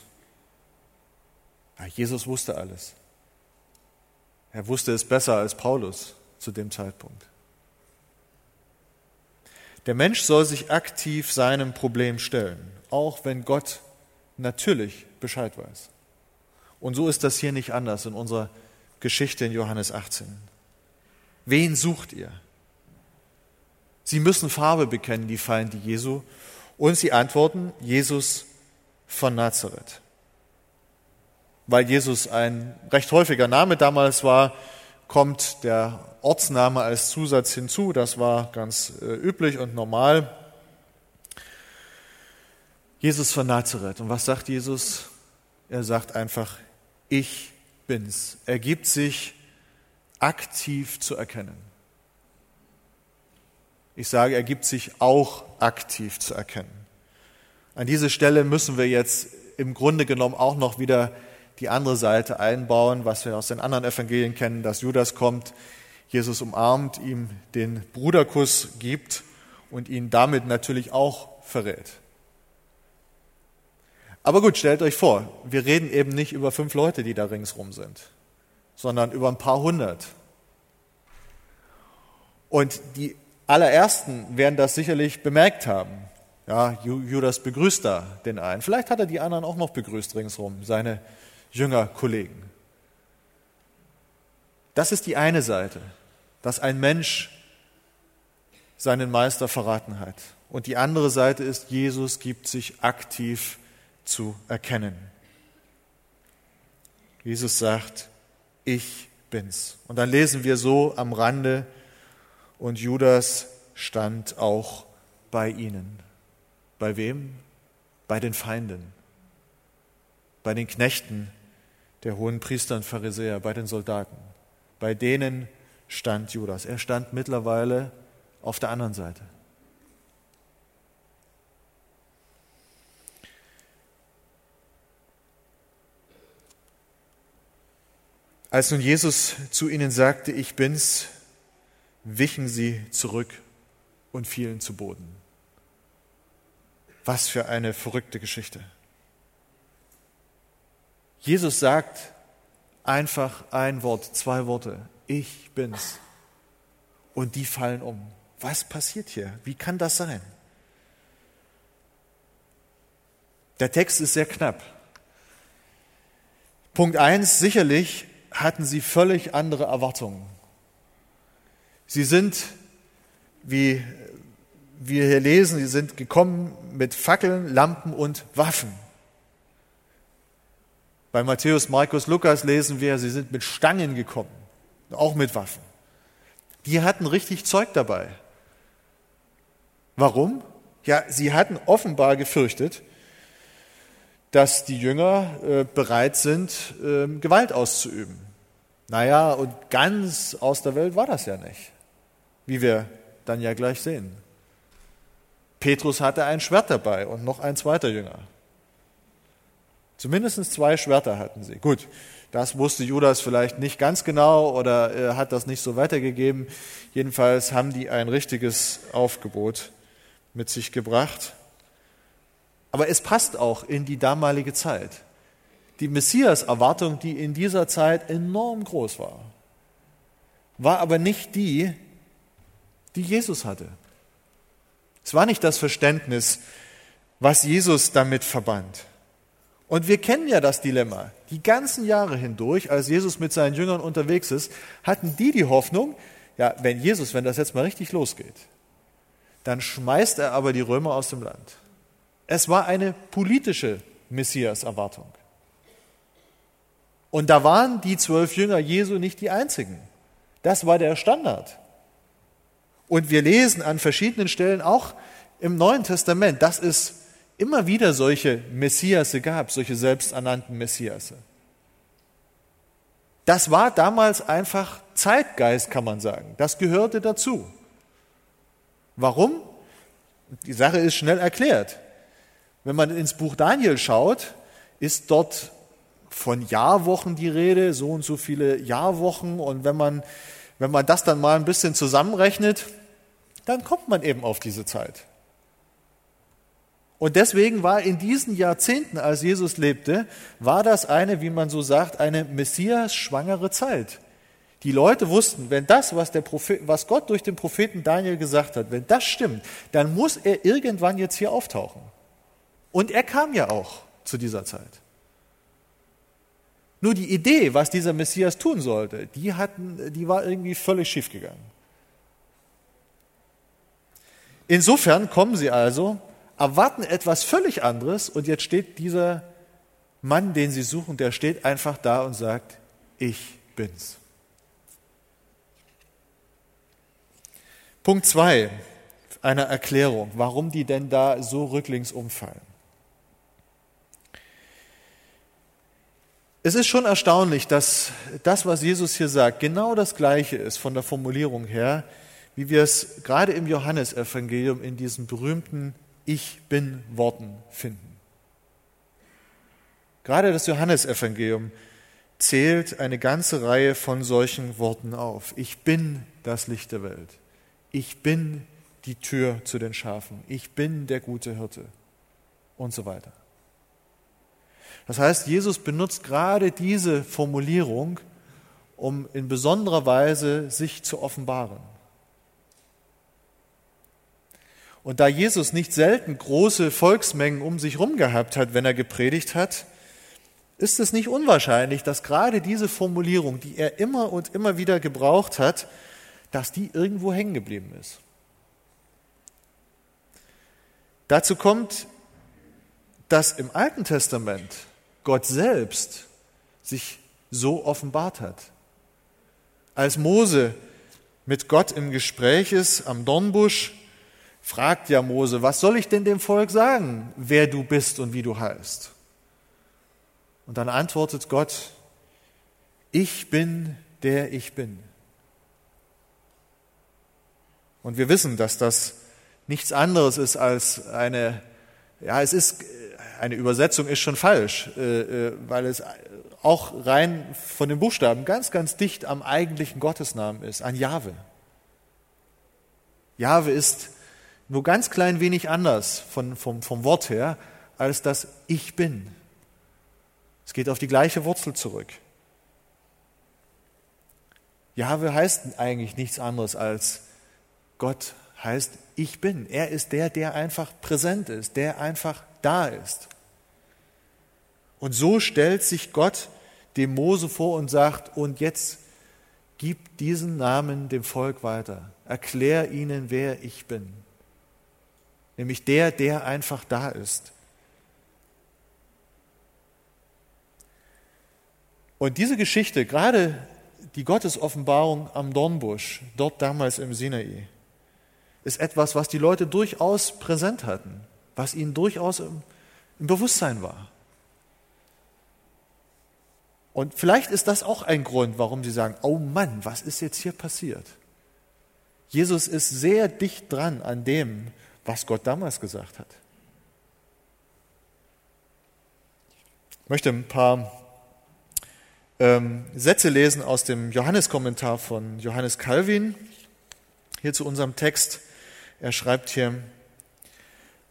Speaker 1: Jesus wusste alles. Er wusste es besser als Paulus zu dem Zeitpunkt. Der Mensch soll sich aktiv seinem Problem stellen, auch wenn Gott natürlich Bescheid weiß. Und so ist das hier nicht anders in unserer Geschichte in Johannes 18. Wen sucht ihr? Sie müssen Farbe bekennen, die Feinde Jesu, und sie antworten, Jesus von Nazareth. Weil Jesus ein recht häufiger Name damals war, kommt der Ortsname als Zusatz hinzu. Das war ganz äh, üblich und normal. Jesus von Nazareth. Und was sagt Jesus? Er sagt einfach, ich bin's. Er gibt sich aktiv zu erkennen. Ich sage, er gibt sich auch aktiv zu erkennen. An diese Stelle müssen wir jetzt im Grunde genommen auch noch wieder die andere Seite einbauen, was wir aus den anderen Evangelien kennen, dass Judas kommt, Jesus umarmt, ihm den Bruderkuss gibt und ihn damit natürlich auch verrät. Aber gut, stellt euch vor, wir reden eben nicht über fünf Leute, die da ringsrum sind, sondern über ein paar hundert. Und die allerersten werden das sicherlich bemerkt haben. Ja, Judas begrüßt da den einen. Vielleicht hat er die anderen auch noch begrüßt ringsherum, seine Jüngerkollegen. Das ist die eine Seite, dass ein Mensch seinen Meister verraten hat. Und die andere Seite ist, Jesus gibt sich aktiv zu erkennen. Jesus sagt, ich bin's. Und dann lesen wir so am Rande, und Judas stand auch bei ihnen. Bei wem? Bei den Feinden, bei den Knechten der hohen Priester und Pharisäer, bei den Soldaten. Bei denen stand Judas. Er stand mittlerweile auf der anderen Seite. Als nun Jesus zu ihnen sagte, ich bin's, wichen sie zurück und fielen zu Boden. Was für eine verrückte Geschichte. Jesus sagt einfach ein Wort, zwei Worte, ich bin's. Und die fallen um. Was passiert hier? Wie kann das sein? Der Text ist sehr knapp. Punkt eins: sicherlich hatten sie völlig andere Erwartungen. Sie sind, wie wir hier lesen, sie sind gekommen mit Fackeln, Lampen und Waffen. Bei Matthäus, Markus, Lukas lesen wir, sie sind mit Stangen gekommen, auch mit Waffen. Die hatten richtig Zeug dabei. Warum? Ja, sie hatten offenbar gefürchtet, dass die Jünger äh, bereit sind, äh, Gewalt auszuüben. Naja, und ganz aus der Welt war das ja nicht wie wir dann ja gleich sehen. Petrus hatte ein Schwert dabei und noch ein zweiter Jünger. Zumindest zwei Schwerter hatten sie. Gut, das wusste Judas vielleicht nicht ganz genau oder er hat das nicht so weitergegeben. Jedenfalls haben die ein richtiges Aufgebot mit sich gebracht. Aber es passt auch in die damalige Zeit. Die Messias-Erwartung, die in dieser Zeit enorm groß war, war aber nicht die, die Jesus hatte. Es war nicht das Verständnis, was Jesus damit verband. Und wir kennen ja das Dilemma. Die ganzen Jahre hindurch, als Jesus mit seinen Jüngern unterwegs ist, hatten die die Hoffnung, ja, wenn Jesus, wenn das jetzt mal richtig losgeht, dann schmeißt er aber die Römer aus dem Land. Es war eine politische Messias-Erwartung. Und da waren die zwölf Jünger Jesu nicht die einzigen. Das war der Standard. Und wir lesen an verschiedenen Stellen auch im Neuen Testament, dass es immer wieder solche Messiasse gab, solche selbsternannten Messiasse. Das war damals einfach Zeitgeist, kann man sagen. Das gehörte dazu. Warum? Die Sache ist schnell erklärt. Wenn man ins Buch Daniel schaut, ist dort von Jahrwochen die Rede, so und so viele Jahrwochen. Und wenn man, wenn man das dann mal ein bisschen zusammenrechnet, dann kommt man eben auf diese Zeit. Und deswegen war in diesen Jahrzehnten, als Jesus lebte, war das eine, wie man so sagt, eine Messias-schwangere Zeit. Die Leute wussten, wenn das, was, der Prophet, was Gott durch den Propheten Daniel gesagt hat, wenn das stimmt, dann muss er irgendwann jetzt hier auftauchen. Und er kam ja auch zu dieser Zeit. Nur die Idee, was dieser Messias tun sollte, die, hatten, die war irgendwie völlig schiefgegangen. Insofern kommen sie also, erwarten etwas völlig anderes und jetzt steht dieser Mann, den sie suchen, der steht einfach da und sagt, ich bin's. Punkt zwei eine Erklärung, warum die denn da so rücklings umfallen. Es ist schon erstaunlich, dass das, was Jesus hier sagt, genau das Gleiche ist von der Formulierung her, wie wir es gerade im Johannesevangelium in diesen berühmten Ich bin Worten finden. Gerade das Johannesevangelium zählt eine ganze Reihe von solchen Worten auf. Ich bin das Licht der Welt. Ich bin die Tür zu den Schafen. Ich bin der gute Hirte und so weiter. Das heißt, Jesus benutzt gerade diese Formulierung, um in besonderer Weise sich zu offenbaren. Und da Jesus nicht selten große Volksmengen um sich herum gehabt hat, wenn er gepredigt hat, ist es nicht unwahrscheinlich, dass gerade diese Formulierung, die er immer und immer wieder gebraucht hat, dass die irgendwo hängen geblieben ist. Dazu kommt, dass im Alten Testament Gott selbst sich so offenbart hat. Als Mose mit Gott im Gespräch ist am Dornbusch, fragt ja Mose, was soll ich denn dem Volk sagen, wer du bist und wie du heißt? Und dann antwortet Gott, ich bin der ich bin. Und wir wissen, dass das nichts anderes ist als eine, ja, es ist, eine Übersetzung ist schon falsch, äh, äh, weil es auch rein von den Buchstaben ganz, ganz dicht am eigentlichen Gottesnamen ist, an Jahwe. Jahwe ist nur ganz klein wenig anders von, vom, vom Wort her als das Ich bin. Es geht auf die gleiche Wurzel zurück. Jahwe heißt eigentlich nichts anderes als Gott heißt Ich bin. Er ist der, der einfach präsent ist, der einfach da ist. Und so stellt sich Gott dem Mose vor und sagt, und jetzt gib diesen Namen dem Volk weiter. Erklär ihnen, wer ich bin. Nämlich der, der einfach da ist. Und diese Geschichte, gerade die Gottesoffenbarung am Dornbusch, dort damals im Sinai, ist etwas, was die Leute durchaus präsent hatten, was ihnen durchaus im, Bewusstsein war. Und vielleicht ist das auch ein Grund, warum sie sagen, oh Mann, was ist jetzt hier passiert? Jesus ist sehr dicht dran an dem, was Gott damals gesagt hat. Ich möchte ein paar ähm, Sätze lesen aus dem Johanneskommentar von Johannes Calvin, hier zu unserem Text. Er schreibt hier,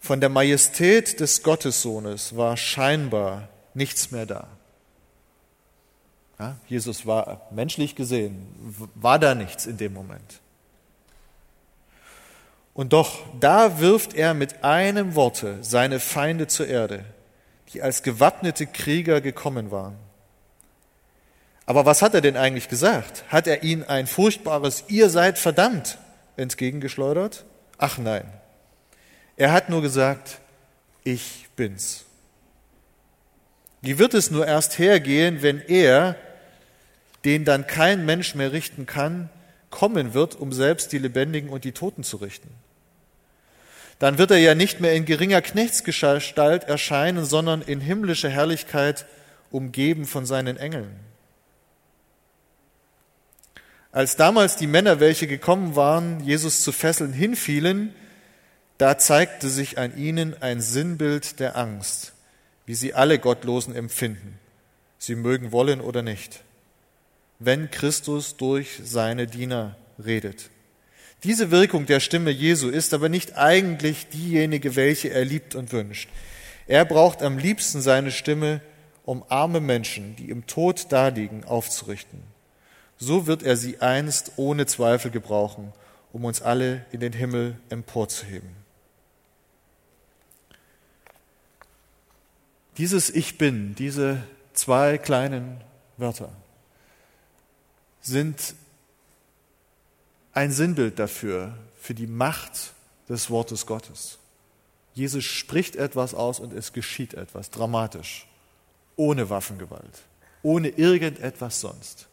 Speaker 1: von der Majestät des Gottessohnes war scheinbar nichts mehr da. Ja, Jesus war menschlich gesehen, war da nichts in dem Moment. Und doch, da wirft er mit einem Worte seine Feinde zur Erde, die als gewappnete Krieger gekommen waren. Aber was hat er denn eigentlich gesagt? Hat er ihnen ein furchtbares Ihr seid verdammt entgegengeschleudert? Ach nein. Er hat nur gesagt, ich bin's. Wie wird es nur erst hergehen, wenn er, den dann kein Mensch mehr richten kann, kommen wird, um selbst die Lebendigen und die Toten zu richten. Dann wird er ja nicht mehr in geringer Knechtsgestalt erscheinen, sondern in himmlischer Herrlichkeit umgeben von seinen Engeln. Als damals die Männer, welche gekommen waren, Jesus zu fesseln, hinfielen, da zeigte sich an ihnen ein Sinnbild der Angst, wie sie alle Gottlosen empfinden, sie mögen wollen oder nicht wenn Christus durch seine Diener redet. Diese Wirkung der Stimme Jesu ist aber nicht eigentlich diejenige, welche er liebt und wünscht. Er braucht am liebsten seine Stimme, um arme Menschen, die im Tod daliegen, aufzurichten. So wird er sie einst ohne Zweifel gebrauchen, um uns alle in den Himmel emporzuheben. Dieses Ich bin, diese zwei kleinen Wörter, sind ein Sinnbild dafür, für die Macht des Wortes Gottes. Jesus spricht etwas aus und es geschieht etwas dramatisch, ohne Waffengewalt, ohne irgendetwas sonst.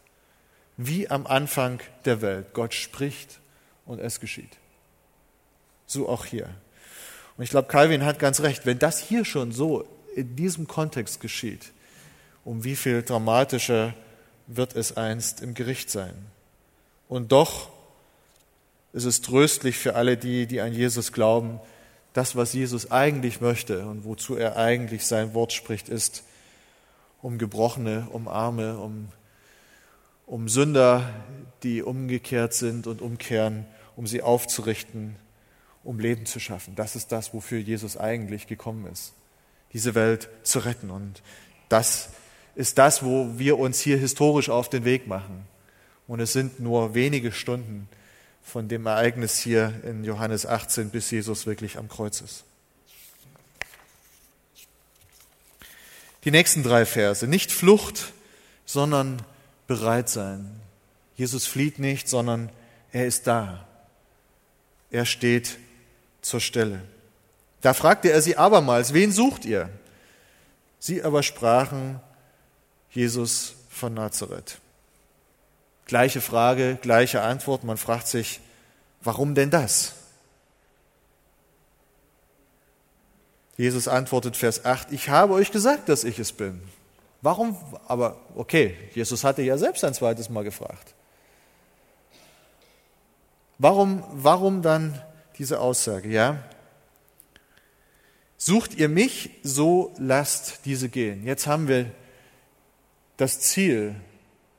Speaker 1: Wie am Anfang der Welt. Gott spricht und es geschieht. So auch hier. Und ich glaube, Calvin hat ganz recht, wenn das hier schon so in diesem Kontext geschieht, um wie viel dramatischer wird es einst im Gericht sein. Und doch ist es tröstlich für alle die, die an Jesus glauben, das, was Jesus eigentlich möchte und wozu er eigentlich sein Wort spricht, ist um Gebrochene, um Arme, um, um Sünder, die umgekehrt sind und umkehren, um sie aufzurichten, um Leben zu schaffen. Das ist das, wofür Jesus eigentlich gekommen ist, diese Welt zu retten. Und das ist das, wo wir uns hier historisch auf den Weg machen. Und es sind nur wenige Stunden von dem Ereignis hier in Johannes 18, bis Jesus wirklich am Kreuz ist. Die nächsten drei Verse. Nicht Flucht, sondern bereit sein. Jesus flieht nicht, sondern er ist da. Er steht zur Stelle. Da fragte er sie abermals, wen sucht ihr? Sie aber sprachen, Jesus von Nazareth. Gleiche Frage, gleiche Antwort. Man fragt sich, warum denn das? Jesus antwortet Vers 8, ich habe euch gesagt, dass ich es bin. Warum? Aber okay, Jesus hatte ja selbst ein zweites Mal gefragt. Warum, warum dann diese Aussage? Ja, Sucht ihr mich, so lasst diese gehen. Jetzt haben wir das Ziel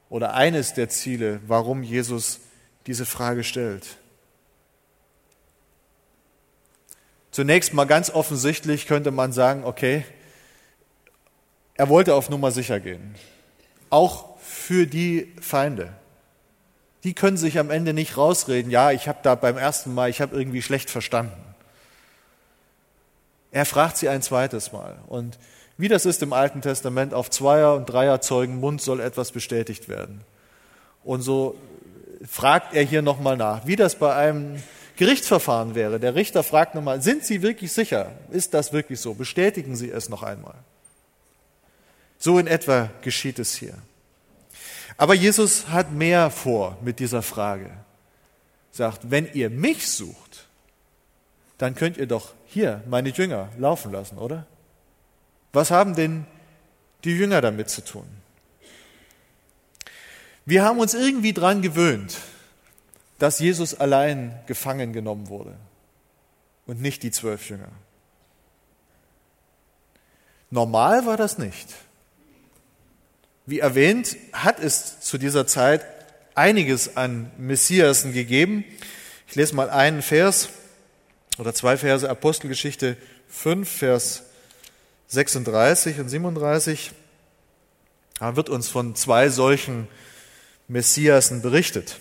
Speaker 1: oder eines der Ziele, warum Jesus diese Frage stellt. Zunächst mal ganz offensichtlich könnte man sagen, okay, er wollte auf Nummer sicher gehen. Auch für die Feinde. Die können sich am Ende nicht rausreden, ja, ich habe da beim ersten Mal, ich habe irgendwie schlecht verstanden. Er fragt sie ein zweites Mal. Und wie das ist im Alten Testament, auf Zweier- und Dreierzeugen Mund soll etwas bestätigt werden. Und so fragt er hier nochmal nach, wie das bei einem Gerichtsverfahren wäre. Der Richter fragt nochmal, sind Sie wirklich sicher? Ist das wirklich so? Bestätigen Sie es noch einmal. So in etwa geschieht es hier. Aber Jesus hat mehr vor mit dieser Frage. Sagt, wenn ihr mich sucht, dann könnt ihr doch hier meine Jünger laufen lassen, oder? Was haben denn die Jünger damit zu tun? Wir haben uns irgendwie dran gewöhnt, dass Jesus allein gefangen genommen wurde und nicht die zwölf Jünger. Normal war das nicht. Wie erwähnt, hat es zu dieser Zeit einiges an Messiasen gegeben. Ich lese mal einen Vers oder zwei Verse Apostelgeschichte 5, Vers 36 und 37. Da wird uns von zwei solchen Messiasen berichtet.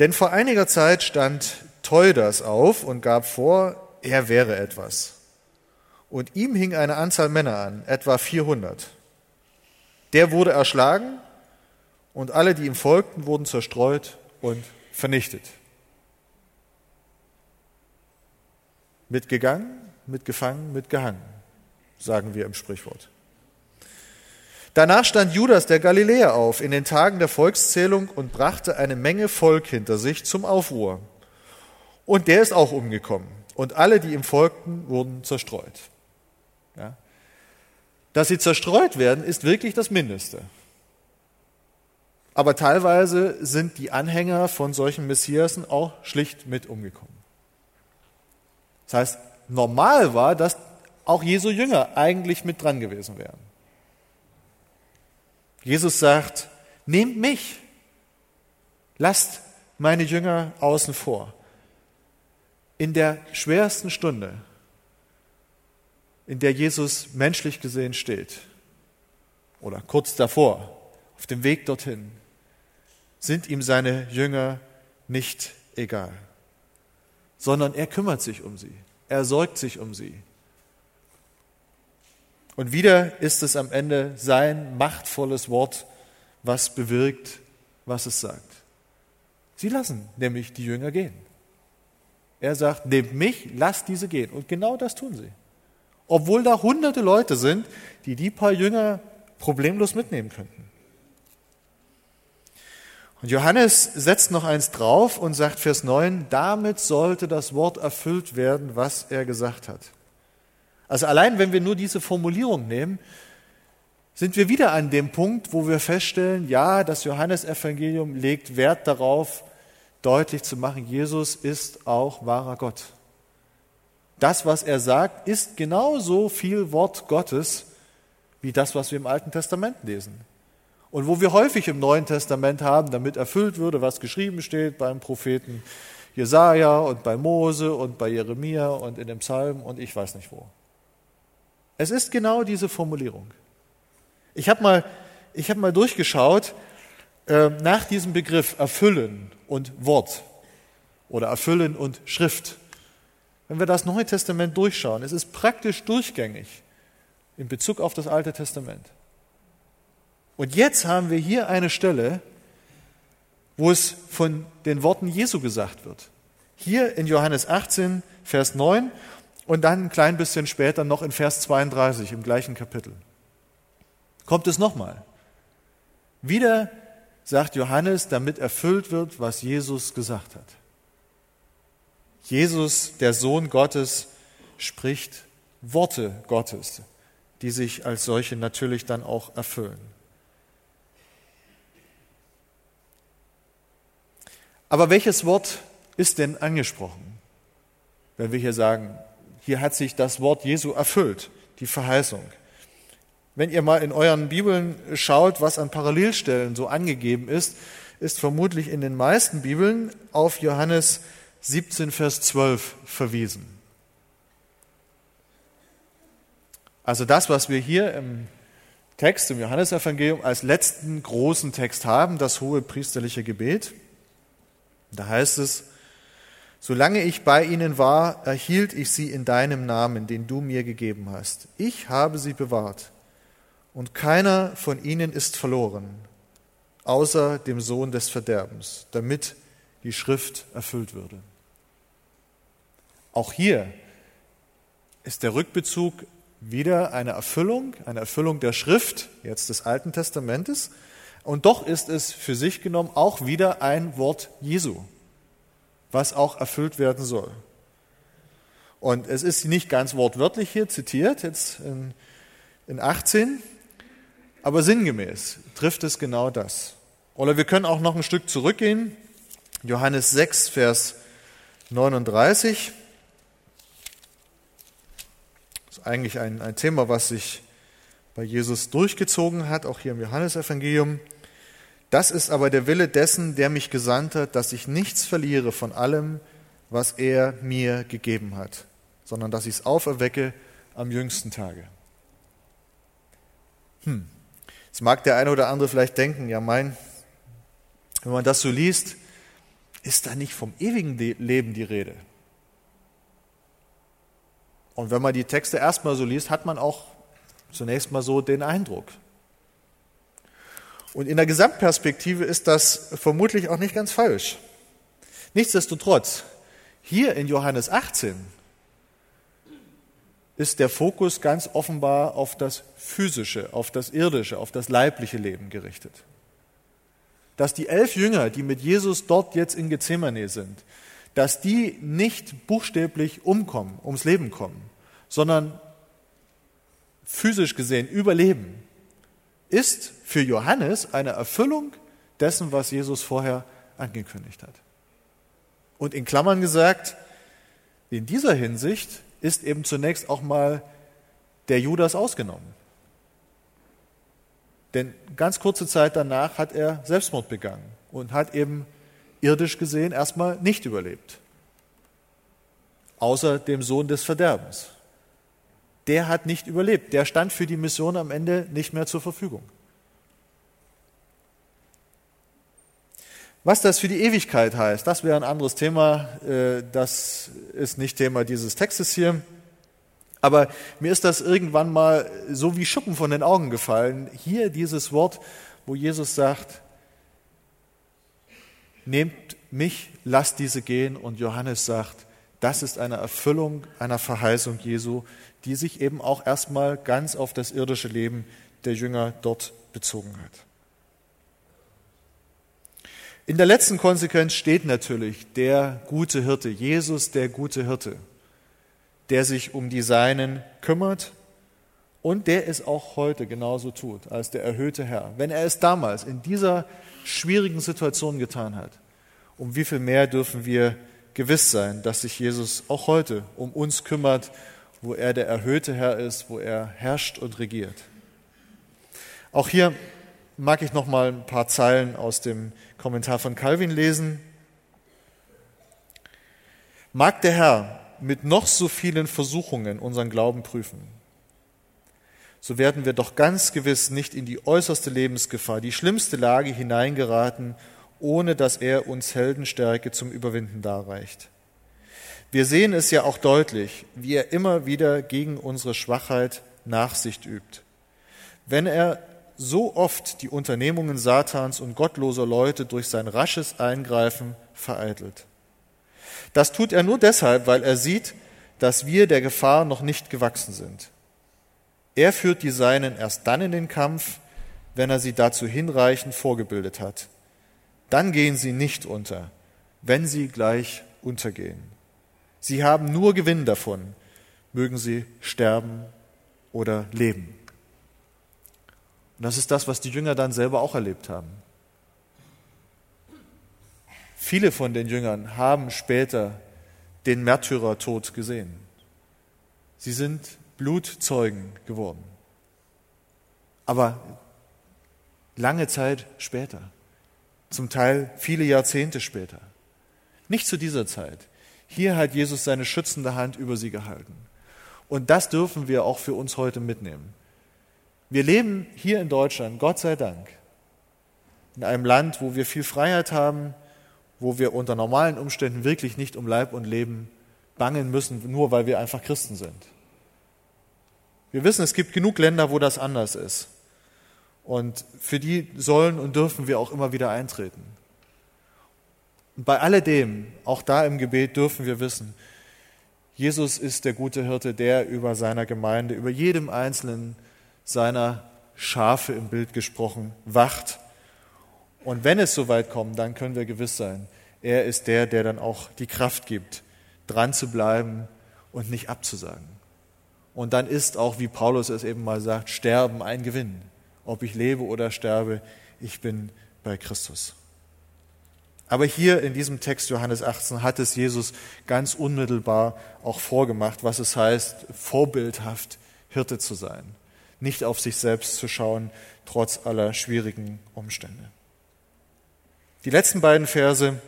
Speaker 1: Denn vor einiger Zeit stand Teudas auf und gab vor, er wäre etwas. Und ihm hing eine Anzahl Männer an, etwa 400. Der wurde erschlagen und alle, die ihm folgten, wurden zerstreut und vernichtet. Mitgegangen, mitgefangen, mitgehangen, sagen wir im Sprichwort. Danach stand Judas der Galiläer auf in den Tagen der Volkszählung und brachte eine Menge Volk hinter sich zum Aufruhr. Und der ist auch umgekommen. Und alle, die ihm folgten, wurden zerstreut. Ja. Dass sie zerstreut werden, ist wirklich das Mindeste. Aber teilweise sind die Anhänger von solchen Messiasen auch schlicht mit umgekommen. Das heißt, normal war, dass auch Jesu Jünger eigentlich mit dran gewesen wären. Jesus sagt, nehmt mich, lasst meine Jünger außen vor. In der schwersten Stunde, in der Jesus menschlich gesehen steht, oder kurz davor, auf dem Weg dorthin, sind ihm seine Jünger nicht egal sondern er kümmert sich um sie. Er sorgt sich um sie. Und wieder ist es am Ende sein machtvolles Wort, was bewirkt, was es sagt. Sie lassen nämlich die Jünger gehen. Er sagt, nehmt mich, lasst diese gehen. Und genau das tun sie. Obwohl da hunderte Leute sind, die die paar Jünger problemlos mitnehmen könnten. Und Johannes setzt noch eins drauf und sagt Vers 9, damit sollte das Wort erfüllt werden, was er gesagt hat. Also allein wenn wir nur diese Formulierung nehmen, sind wir wieder an dem Punkt, wo wir feststellen, ja, das Johannesevangelium legt Wert darauf, deutlich zu machen, Jesus ist auch wahrer Gott. Das, was er sagt, ist genauso viel Wort Gottes wie das, was wir im Alten Testament lesen. Und wo wir häufig im Neuen Testament haben, damit erfüllt würde, was geschrieben steht beim Propheten Jesaja und bei Mose und bei Jeremia und in dem Psalm und ich weiß nicht wo. Es ist genau diese Formulierung. Ich habe mal, hab mal durchgeschaut äh, nach diesem Begriff erfüllen und Wort oder erfüllen und Schrift. Wenn wir das Neue Testament durchschauen, es ist praktisch durchgängig in Bezug auf das Alte Testament. Und jetzt haben wir hier eine Stelle, wo es von den Worten Jesu gesagt wird. Hier in Johannes 18, Vers 9 und dann ein klein bisschen später noch in Vers 32 im gleichen Kapitel. Kommt es nochmal. Wieder sagt Johannes, damit erfüllt wird, was Jesus gesagt hat. Jesus, der Sohn Gottes, spricht Worte Gottes, die sich als solche natürlich dann auch erfüllen. Aber welches Wort ist denn angesprochen? Wenn wir hier sagen, hier hat sich das Wort Jesu erfüllt, die Verheißung. Wenn ihr mal in euren Bibeln schaut, was an Parallelstellen so angegeben ist, ist vermutlich in den meisten Bibeln auf Johannes 17, Vers 12 verwiesen. Also das, was wir hier im Text im Johannesevangelium als letzten großen Text haben, das hohe priesterliche Gebet, da heißt es, solange ich bei ihnen war, erhielt ich sie in deinem Namen, den du mir gegeben hast. Ich habe sie bewahrt und keiner von ihnen ist verloren, außer dem Sohn des Verderbens, damit die Schrift erfüllt würde. Auch hier ist der Rückbezug wieder eine Erfüllung, eine Erfüllung der Schrift, jetzt des Alten Testamentes, und doch ist es für sich genommen auch wieder ein Wort Jesu, was auch erfüllt werden soll. Und es ist nicht ganz wortwörtlich hier zitiert, jetzt in, in 18, aber sinngemäß trifft es genau das. Oder wir können auch noch ein Stück zurückgehen. Johannes 6, Vers 39. Das ist eigentlich ein, ein Thema, was sich bei Jesus durchgezogen hat, auch hier im Johannesevangelium. Das ist aber der Wille dessen, der mich gesandt hat, dass ich nichts verliere von allem, was er mir gegeben hat, sondern dass ich es auferwecke am jüngsten Tage. Hm. Jetzt mag der eine oder andere vielleicht denken, ja mein, wenn man das so liest, ist da nicht vom ewigen Leben die Rede. Und wenn man die Texte erstmal so liest, hat man auch zunächst mal so den Eindruck. Und in der Gesamtperspektive ist das vermutlich auch nicht ganz falsch. Nichtsdestotrotz, hier in Johannes 18 ist der Fokus ganz offenbar auf das physische, auf das irdische, auf das leibliche Leben gerichtet. Dass die elf Jünger, die mit Jesus dort jetzt in Gethsemane sind, dass die nicht buchstäblich umkommen, ums Leben kommen, sondern physisch gesehen überleben, ist für Johannes eine Erfüllung dessen, was Jesus vorher angekündigt hat. Und in Klammern gesagt, in dieser Hinsicht ist eben zunächst auch mal der Judas ausgenommen. Denn ganz kurze Zeit danach hat er Selbstmord begangen und hat eben irdisch gesehen erstmal nicht überlebt. Außer dem Sohn des Verderbens. Der hat nicht überlebt. Der stand für die Mission am Ende nicht mehr zur Verfügung. Was das für die Ewigkeit heißt, das wäre ein anderes Thema. Äh, das ist nicht Thema dieses Textes hier. Aber mir ist das irgendwann mal so wie Schuppen von den Augen gefallen. Hier dieses Wort, wo Jesus sagt, nehmt mich, lasst diese gehen. Und Johannes sagt, das ist eine Erfüllung einer Verheißung Jesu, die sich eben auch erstmal ganz auf das irdische Leben der Jünger dort bezogen hat. In der letzten Konsequenz steht natürlich der gute Hirte, Jesus der gute Hirte, der sich um die Seinen kümmert und der es auch heute genauso tut als der erhöhte Herr. Wenn er es damals in dieser schwierigen Situation getan hat, um wie viel mehr dürfen wir gewiss sein, dass sich Jesus auch heute um uns kümmert, wo er der erhöhte Herr ist, wo er herrscht und regiert. Auch hier mag ich noch mal ein paar Zeilen aus dem Kommentar von Calvin lesen. Mag der Herr mit noch so vielen Versuchungen unseren Glauben prüfen, so werden wir doch ganz gewiss nicht in die äußerste Lebensgefahr, die schlimmste Lage hineingeraten, ohne dass er uns Heldenstärke zum Überwinden darreicht. Wir sehen es ja auch deutlich, wie er immer wieder gegen unsere Schwachheit Nachsicht übt. Wenn er so oft die Unternehmungen Satans und gottloser Leute durch sein rasches Eingreifen vereitelt. Das tut er nur deshalb, weil er sieht, dass wir der Gefahr noch nicht gewachsen sind. Er führt die Seinen erst dann in den Kampf, wenn er sie dazu hinreichend vorgebildet hat. Dann gehen sie nicht unter, wenn sie gleich untergehen. Sie haben nur Gewinn davon, mögen sie sterben oder leben. Und das ist das, was die Jünger dann selber auch erlebt haben. Viele von den Jüngern haben später den Märtyrertod gesehen. Sie sind Blutzeugen geworden. Aber lange Zeit später, zum Teil viele Jahrzehnte später, nicht zu dieser Zeit. Hier hat Jesus seine schützende Hand über sie gehalten. Und das dürfen wir auch für uns heute mitnehmen. Wir leben hier in Deutschland, Gott sei Dank, in einem Land, wo wir viel Freiheit haben, wo wir unter normalen Umständen wirklich nicht um Leib und Leben bangen müssen, nur weil wir einfach Christen sind. Wir wissen, es gibt genug Länder, wo das anders ist. Und für die sollen und dürfen wir auch immer wieder eintreten. Und bei alledem, auch da im Gebet, dürfen wir wissen, Jesus ist der gute Hirte, der über seiner Gemeinde, über jedem einzelnen seiner Schafe im Bild gesprochen wacht. Und wenn es soweit kommt, dann können wir gewiss sein, er ist der, der dann auch die Kraft gibt, dran zu bleiben und nicht abzusagen. Und dann ist auch, wie Paulus es eben mal sagt, Sterben ein Gewinn. Ob ich lebe oder sterbe, ich bin bei Christus. Aber hier in diesem Text Johannes 18 hat es Jesus ganz unmittelbar auch vorgemacht, was es heißt, vorbildhaft Hirte zu sein, nicht auf sich selbst zu schauen, trotz aller schwierigen Umstände. Die letzten beiden Verse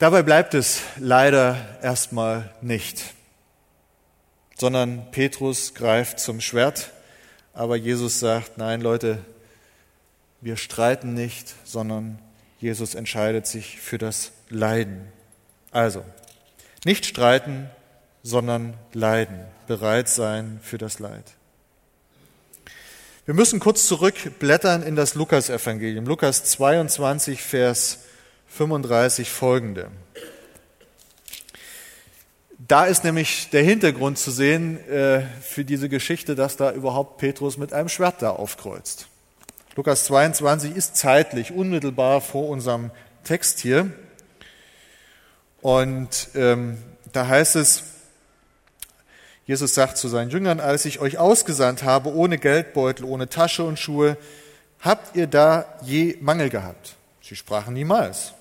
Speaker 1: Dabei bleibt es leider erstmal nicht, sondern Petrus greift zum Schwert, aber Jesus sagt, nein Leute, wir streiten nicht, sondern Jesus entscheidet sich für das Leiden. Also, nicht streiten, sondern leiden, bereit sein für das Leid. Wir müssen kurz zurückblättern in das Lukas-Evangelium. Lukas 22, Vers 35 folgende. Da ist nämlich der Hintergrund zu sehen äh, für diese Geschichte, dass da überhaupt Petrus mit einem Schwert da aufkreuzt. Lukas 22 ist zeitlich unmittelbar vor unserem Text hier. Und ähm, da heißt es, Jesus sagt zu seinen Jüngern, als ich euch ausgesandt habe, ohne Geldbeutel, ohne Tasche und Schuhe, habt ihr da je Mangel gehabt? Sie sprachen niemals.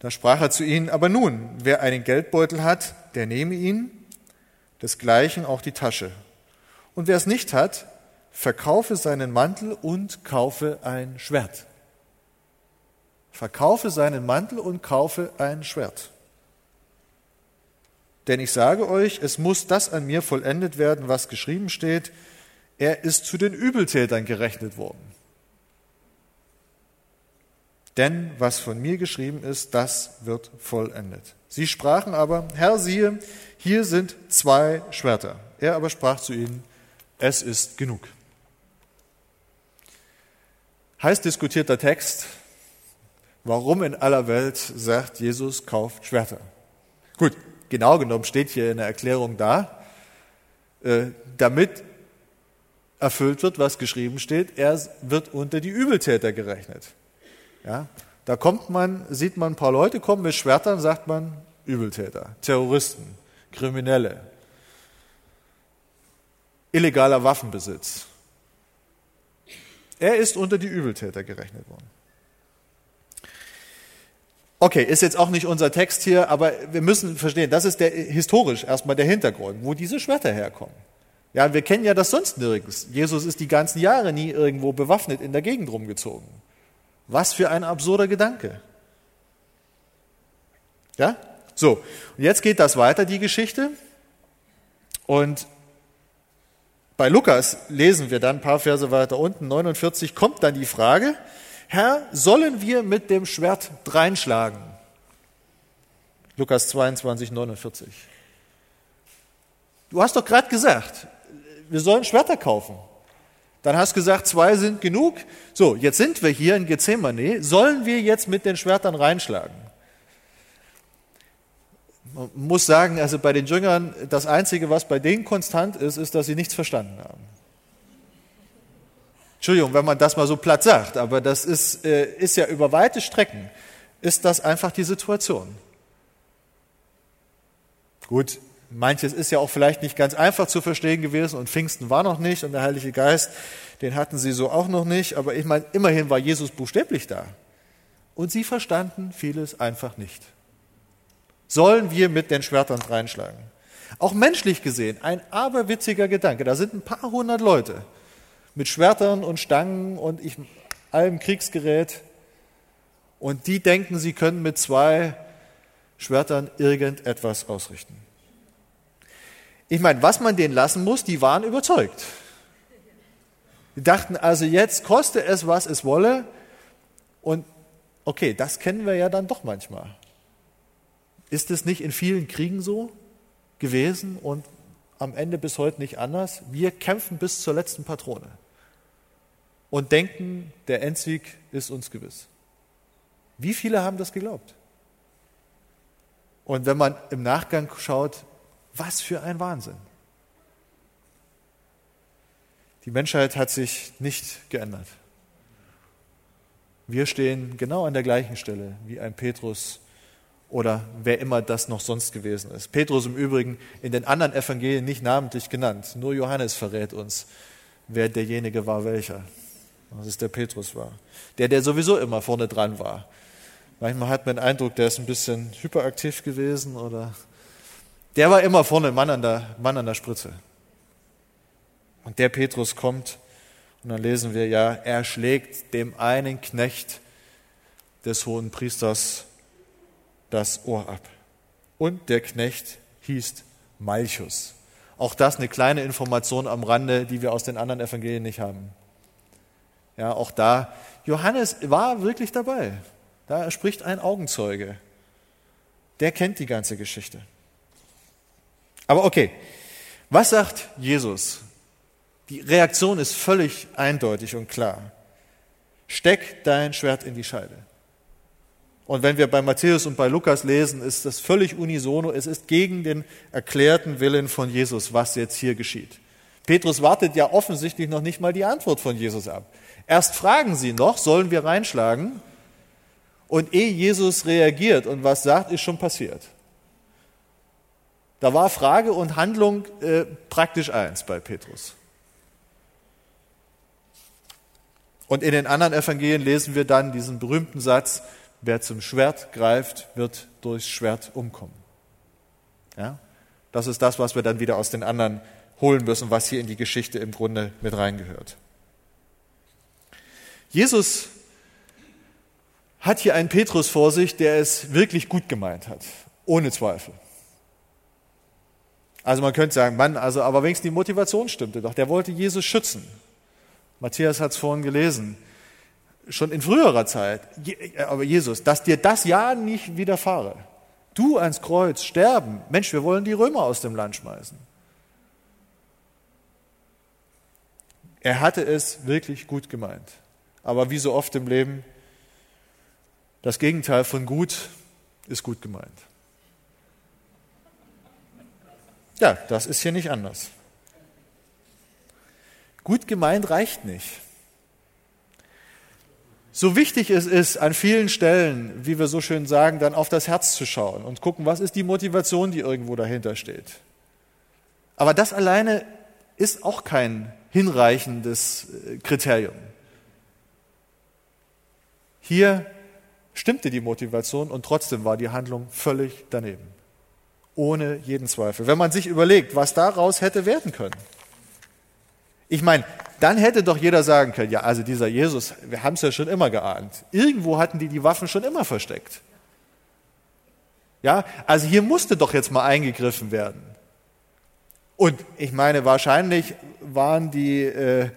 Speaker 1: Da sprach er zu ihnen, aber nun, wer einen Geldbeutel hat, der nehme ihn, desgleichen auch die Tasche. Und wer es nicht hat, verkaufe seinen Mantel und kaufe ein Schwert. Verkaufe seinen Mantel und kaufe ein Schwert. Denn ich sage euch, es muss das an mir vollendet werden, was geschrieben steht, er ist zu den Übeltätern gerechnet worden. Denn was von mir geschrieben ist, das wird vollendet. Sie sprachen aber, Herr, siehe, hier sind zwei Schwerter. Er aber sprach zu ihnen, es ist genug. Heiß diskutierter Text, warum in aller Welt sagt Jesus, kauft Schwerter. Gut, genau genommen steht hier in der Erklärung da, äh, damit erfüllt wird, was geschrieben steht, er wird unter die Übeltäter gerechnet. Ja, da kommt man, sieht man ein paar Leute kommen mit Schwertern, sagt man Übeltäter, Terroristen, Kriminelle, illegaler Waffenbesitz. Er ist unter die Übeltäter gerechnet worden. Okay, ist jetzt auch nicht unser Text hier, aber wir müssen verstehen, das ist der, historisch erstmal der Hintergrund, wo diese Schwerter herkommen. Ja, wir kennen ja das sonst nirgends. Jesus ist die ganzen Jahre nie irgendwo bewaffnet in der Gegend rumgezogen. Was für ein absurder Gedanke. Ja? So, und jetzt geht das weiter, die Geschichte. Und bei Lukas lesen wir dann ein paar Verse weiter unten, 49, kommt dann die Frage, Herr, sollen wir mit dem Schwert dreinschlagen? Lukas 22, 49. Du hast doch gerade gesagt, wir sollen Schwerter kaufen. Dann hast du gesagt, zwei sind genug. So, jetzt sind wir hier in Gethsemane. Sollen wir jetzt mit den Schwertern reinschlagen? Man muss sagen, also bei den Jüngern, das Einzige, was bei denen konstant ist, ist, dass sie nichts verstanden haben. Entschuldigung, wenn man das mal so platt sagt, aber das ist, äh, ist ja über weite Strecken, ist das einfach die Situation. Gut, manches ist ja auch vielleicht nicht ganz einfach zu verstehen gewesen und Pfingsten war noch nicht und der Heilige Geist, den hatten sie so auch noch nicht, aber ich meine, immerhin war Jesus buchstäblich da. Und sie verstanden vieles einfach nicht. Sollen wir mit den Schwertern reinschlagen? Auch menschlich gesehen, ein aberwitziger Gedanke. Da sind ein paar hundert Leute mit Schwertern und Stangen und ich, allem Kriegsgerät. Und die denken, sie können mit zwei Schwertern irgendetwas ausrichten. Ich meine, was man denen lassen muss, die waren überzeugt. Die dachten also jetzt, koste es, was es wolle. Und okay, das kennen wir ja dann doch manchmal. Ist es nicht in vielen Kriegen so gewesen und am Ende bis heute nicht anders? Wir kämpfen bis zur letzten Patrone und denken, der Endsieg ist uns gewiss. Wie viele haben das geglaubt? Und wenn man im Nachgang schaut, was für ein Wahnsinn. Die Menschheit hat sich nicht geändert. Wir stehen genau an der gleichen Stelle wie ein Petrus oder wer immer das noch sonst gewesen ist. Petrus im Übrigen in den anderen Evangelien nicht namentlich genannt. Nur Johannes verrät uns, wer derjenige war, welcher dass es der Petrus war. Der, der sowieso immer vorne dran war. Manchmal hat man den Eindruck, der ist ein bisschen hyperaktiv gewesen oder der war immer vorne, Mann an der, Mann an der Spritze. Und der Petrus kommt und dann lesen wir ja, er schlägt dem einen Knecht des hohen Priesters das Ohr ab. Und der Knecht hieß Malchus. Auch das eine kleine Information am Rande, die wir aus den anderen Evangelien nicht haben. Ja, auch da, Johannes war wirklich dabei. Da spricht ein Augenzeuge. Der kennt die ganze Geschichte. Aber okay, was sagt Jesus? Die Reaktion ist völlig eindeutig und klar. Steck dein Schwert in die Scheide. Und wenn wir bei Matthäus und bei Lukas lesen, ist das völlig unisono. Es ist gegen den erklärten Willen von Jesus, was jetzt hier geschieht. Petrus wartet ja offensichtlich noch nicht mal die Antwort von Jesus ab. Erst fragen sie noch, sollen wir reinschlagen? Und ehe Jesus reagiert und was sagt, ist schon passiert. Da war Frage und Handlung äh, praktisch eins bei Petrus. Und in den anderen Evangelien lesen wir dann diesen berühmten Satz, wer zum Schwert greift, wird durchs Schwert umkommen. Ja? Das ist das, was wir dann wieder aus den anderen holen müssen, was hier in die Geschichte im Grunde mit reingehört. Jesus hat hier einen Petrus vor sich, der es wirklich gut gemeint hat, ohne Zweifel. Also man könnte sagen, Mann, also aber wenigstens die Motivation stimmte doch. Der wollte Jesus schützen. Matthias hat es vorhin gelesen. Schon in früherer Zeit. Aber Jesus, dass dir das ja nicht widerfahre. Du ans Kreuz sterben. Mensch, wir wollen die Römer aus dem Land schmeißen. Er hatte es wirklich gut gemeint. Aber wie so oft im Leben, das Gegenteil von gut ist gut gemeint. Ja, das ist hier nicht anders. Gut gemeint reicht nicht. So wichtig es ist, an vielen Stellen, wie wir so schön sagen, dann auf das Herz zu schauen und gucken, was ist die Motivation, die irgendwo dahinter steht. Aber das alleine ist auch kein hinreichendes äh, Kriterium. Hier stimmte die Motivation und trotzdem war die Handlung völlig daneben. Ohne jeden Zweifel. Wenn man sich überlegt, was daraus hätte werden können. Ich meine, dann hätte doch jeder sagen können, ja, also dieser Jesus, wir haben es ja schon immer geahnt. Irgendwo hatten die die Waffen schon immer versteckt. Ja, also hier musste doch jetzt mal eingegriffen werden. Und ich meine, wahrscheinlich waren die, äh,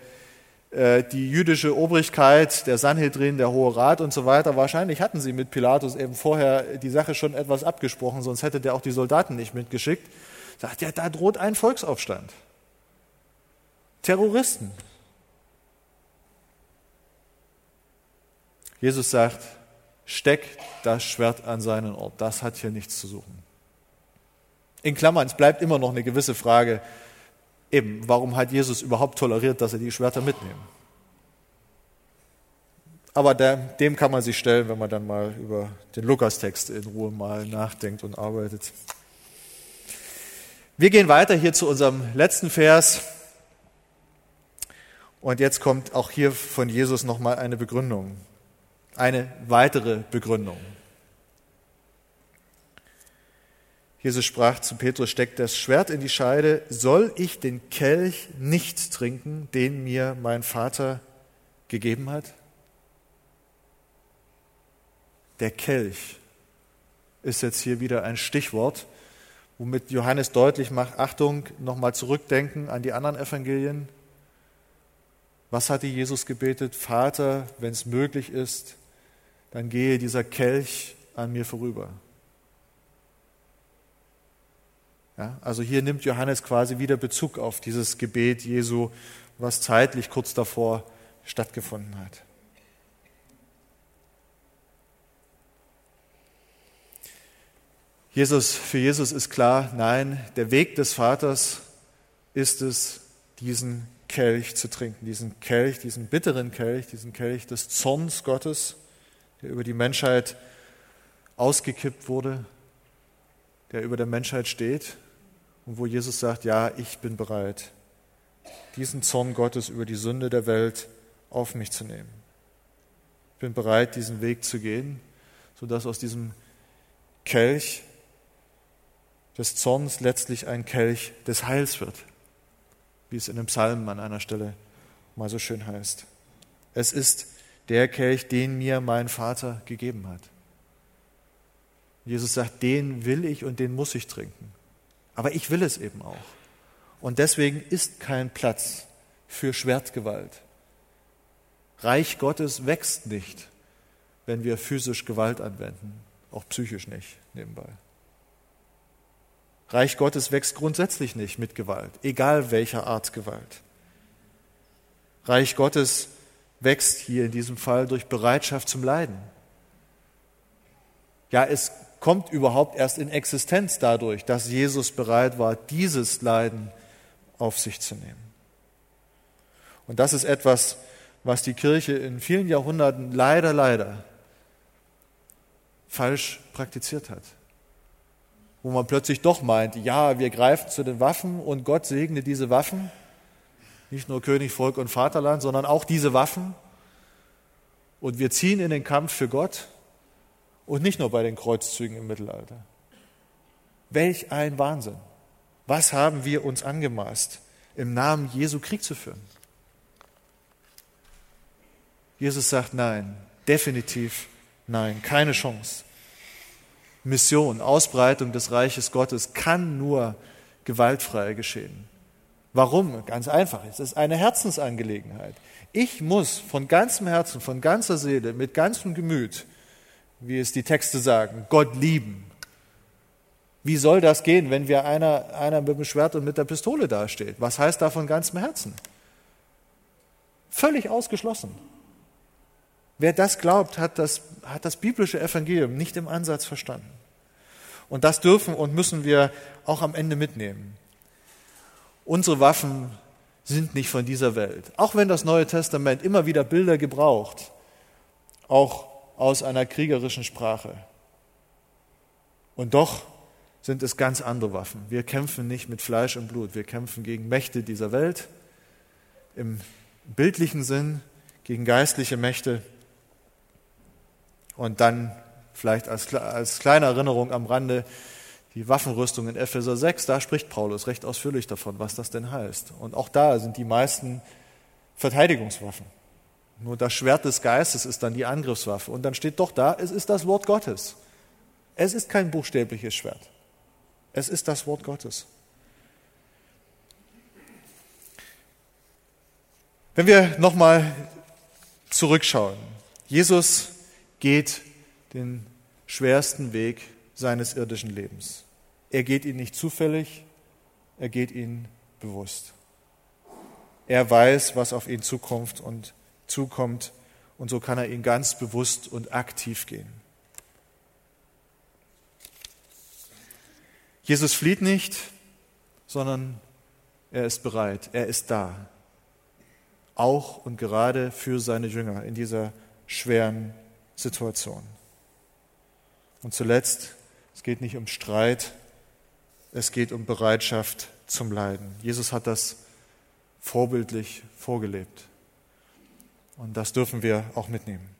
Speaker 1: die jüdische Obrigkeit, der Sanhedrin, der Hohe Rat und so weiter, wahrscheinlich hatten sie mit Pilatus eben vorher die Sache schon etwas abgesprochen, sonst hätte der auch die Soldaten nicht mitgeschickt. sagt, ja, da droht ein Volksaufstand. Terroristen. Jesus sagt, steckt das Schwert an seinen Ort. Das hat hier nichts zu suchen. In Klammern, es bleibt immer noch eine gewisse Frage, eben, warum hat Jesus überhaupt toleriert, dass er die Schwerter mitnehmen? Aber der, dem kann man sich stellen, wenn man dann mal über den Lukas-Text in Ruhe mal nachdenkt und arbeitet. Wir gehen weiter hier zu unserem letzten Vers. Und jetzt kommt auch hier von Jesus nochmal eine Begründung. Eine weitere Begründung. Jesus sprach zu Petrus, steckt das Schwert in die Scheide, soll ich den Kelch nicht trinken, den mir mein Vater gegeben hat? Der Kelch ist jetzt hier wieder ein Stichwort, womit Johannes deutlich macht, Achtung, nochmal zurückdenken an die anderen Evangelien. Was hatte Jesus gebetet? Vater, wenn es möglich ist, dann gehe dieser Kelch an mir vorüber. Ja, also hier nimmt Johannes quasi wieder Bezug auf dieses Gebet Jesu, was zeitlich kurz davor stattgefunden hat. Jesus, für Jesus ist klar, nein, der Weg des Vaters ist es, diesen Kelch zu trinken, diesen Kelch, diesen bitteren Kelch, diesen Kelch des Zorns Gottes, der über die Menschheit ausgekippt wurde, der über der Menschheit steht und wo Jesus sagt, ja, ich bin bereit, diesen Zorn Gottes über die Sünde der Welt auf mich zu nehmen. Ich bin bereit, diesen Weg zu gehen, sodass aus diesem Kelch des Zorns letztlich ein Kelch des Heils wird, wie es in dem Psalm an einer Stelle mal so schön heißt. Es ist der Kelch, den mir mein Vater gegeben hat. Jesus sagt, den will ich und den muss ich trinken. Aber ich will es eben auch. Und deswegen ist kein Platz für Schwertgewalt. Reich Gottes wächst nicht, wenn wir physisch Gewalt anwenden, auch psychisch nicht nebenbei. Reich Gottes wächst grundsätzlich nicht mit Gewalt, egal welcher Art Gewalt. Reich Gottes wächst hier in diesem Fall durch Bereitschaft zum Leiden. Ja, es kommt überhaupt erst in Existenz dadurch, dass Jesus bereit war, dieses Leiden auf sich zu nehmen. Und das ist etwas, was die Kirche in vielen Jahrhunderten leider, leider falsch praktiziert hat wo man plötzlich doch meint, ja, wir greifen zu den Waffen und Gott segne diese Waffen, nicht nur König, Volk und Vaterland, sondern auch diese Waffen. Und wir ziehen in den Kampf für Gott und nicht nur bei den Kreuzzügen im Mittelalter. Welch ein Wahnsinn. Was haben wir uns angemaßt, im Namen Jesu Krieg zu führen? Jesus sagt nein, definitiv nein, keine Chance. Mission, Ausbreitung des Reiches Gottes kann nur gewaltfrei geschehen. Warum? Ganz einfach. Es ist eine Herzensangelegenheit. Ich muss von ganzem Herzen, von ganzer Seele, mit ganzem Gemüt, wie es die Texte sagen, Gott lieben. Wie soll das gehen, wenn wir einer, einer mit dem Schwert und mit der Pistole dasteht? Was heißt da von ganzem Herzen? Völlig ausgeschlossen. Wer das glaubt, hat das, hat das biblische Evangelium nicht im Ansatz verstanden. Und das dürfen und müssen wir auch am Ende mitnehmen. Unsere Waffen sind nicht von dieser Welt. Auch wenn das Neue Testament immer wieder Bilder gebraucht, auch aus einer kriegerischen Sprache. Und doch sind es ganz andere Waffen. Wir kämpfen nicht mit Fleisch und Blut, wir kämpfen gegen Mächte dieser Welt, im bildlichen Sinn, gegen geistliche Mächte und dann vielleicht als, als kleine Erinnerung am Rande die Waffenrüstung in Epheser 6, da spricht Paulus recht ausführlich davon, was das denn heißt. Und auch da sind die meisten Verteidigungswaffen. Nur das Schwert des Geistes ist dann die Angriffswaffe. Und dann steht doch da, es ist das Wort Gottes. Es ist kein buchstäbliches Schwert. Es ist das Wort Gottes. Wenn wir nochmal zurückschauen. Jesus geht den schwersten Weg seines irdischen Lebens. Er geht ihn nicht zufällig, er geht ihnen bewusst. Er weiß, was auf ihn zukommt und zukommt und so kann er ihn ganz bewusst und aktiv gehen. Jesus flieht nicht, sondern er ist bereit, er ist da. Auch und gerade für seine Jünger in dieser schweren Situation. Und zuletzt, es geht nicht um Streit, es geht um Bereitschaft zum Leiden. Jesus hat das vorbildlich vorgelebt. Und das dürfen wir auch mitnehmen.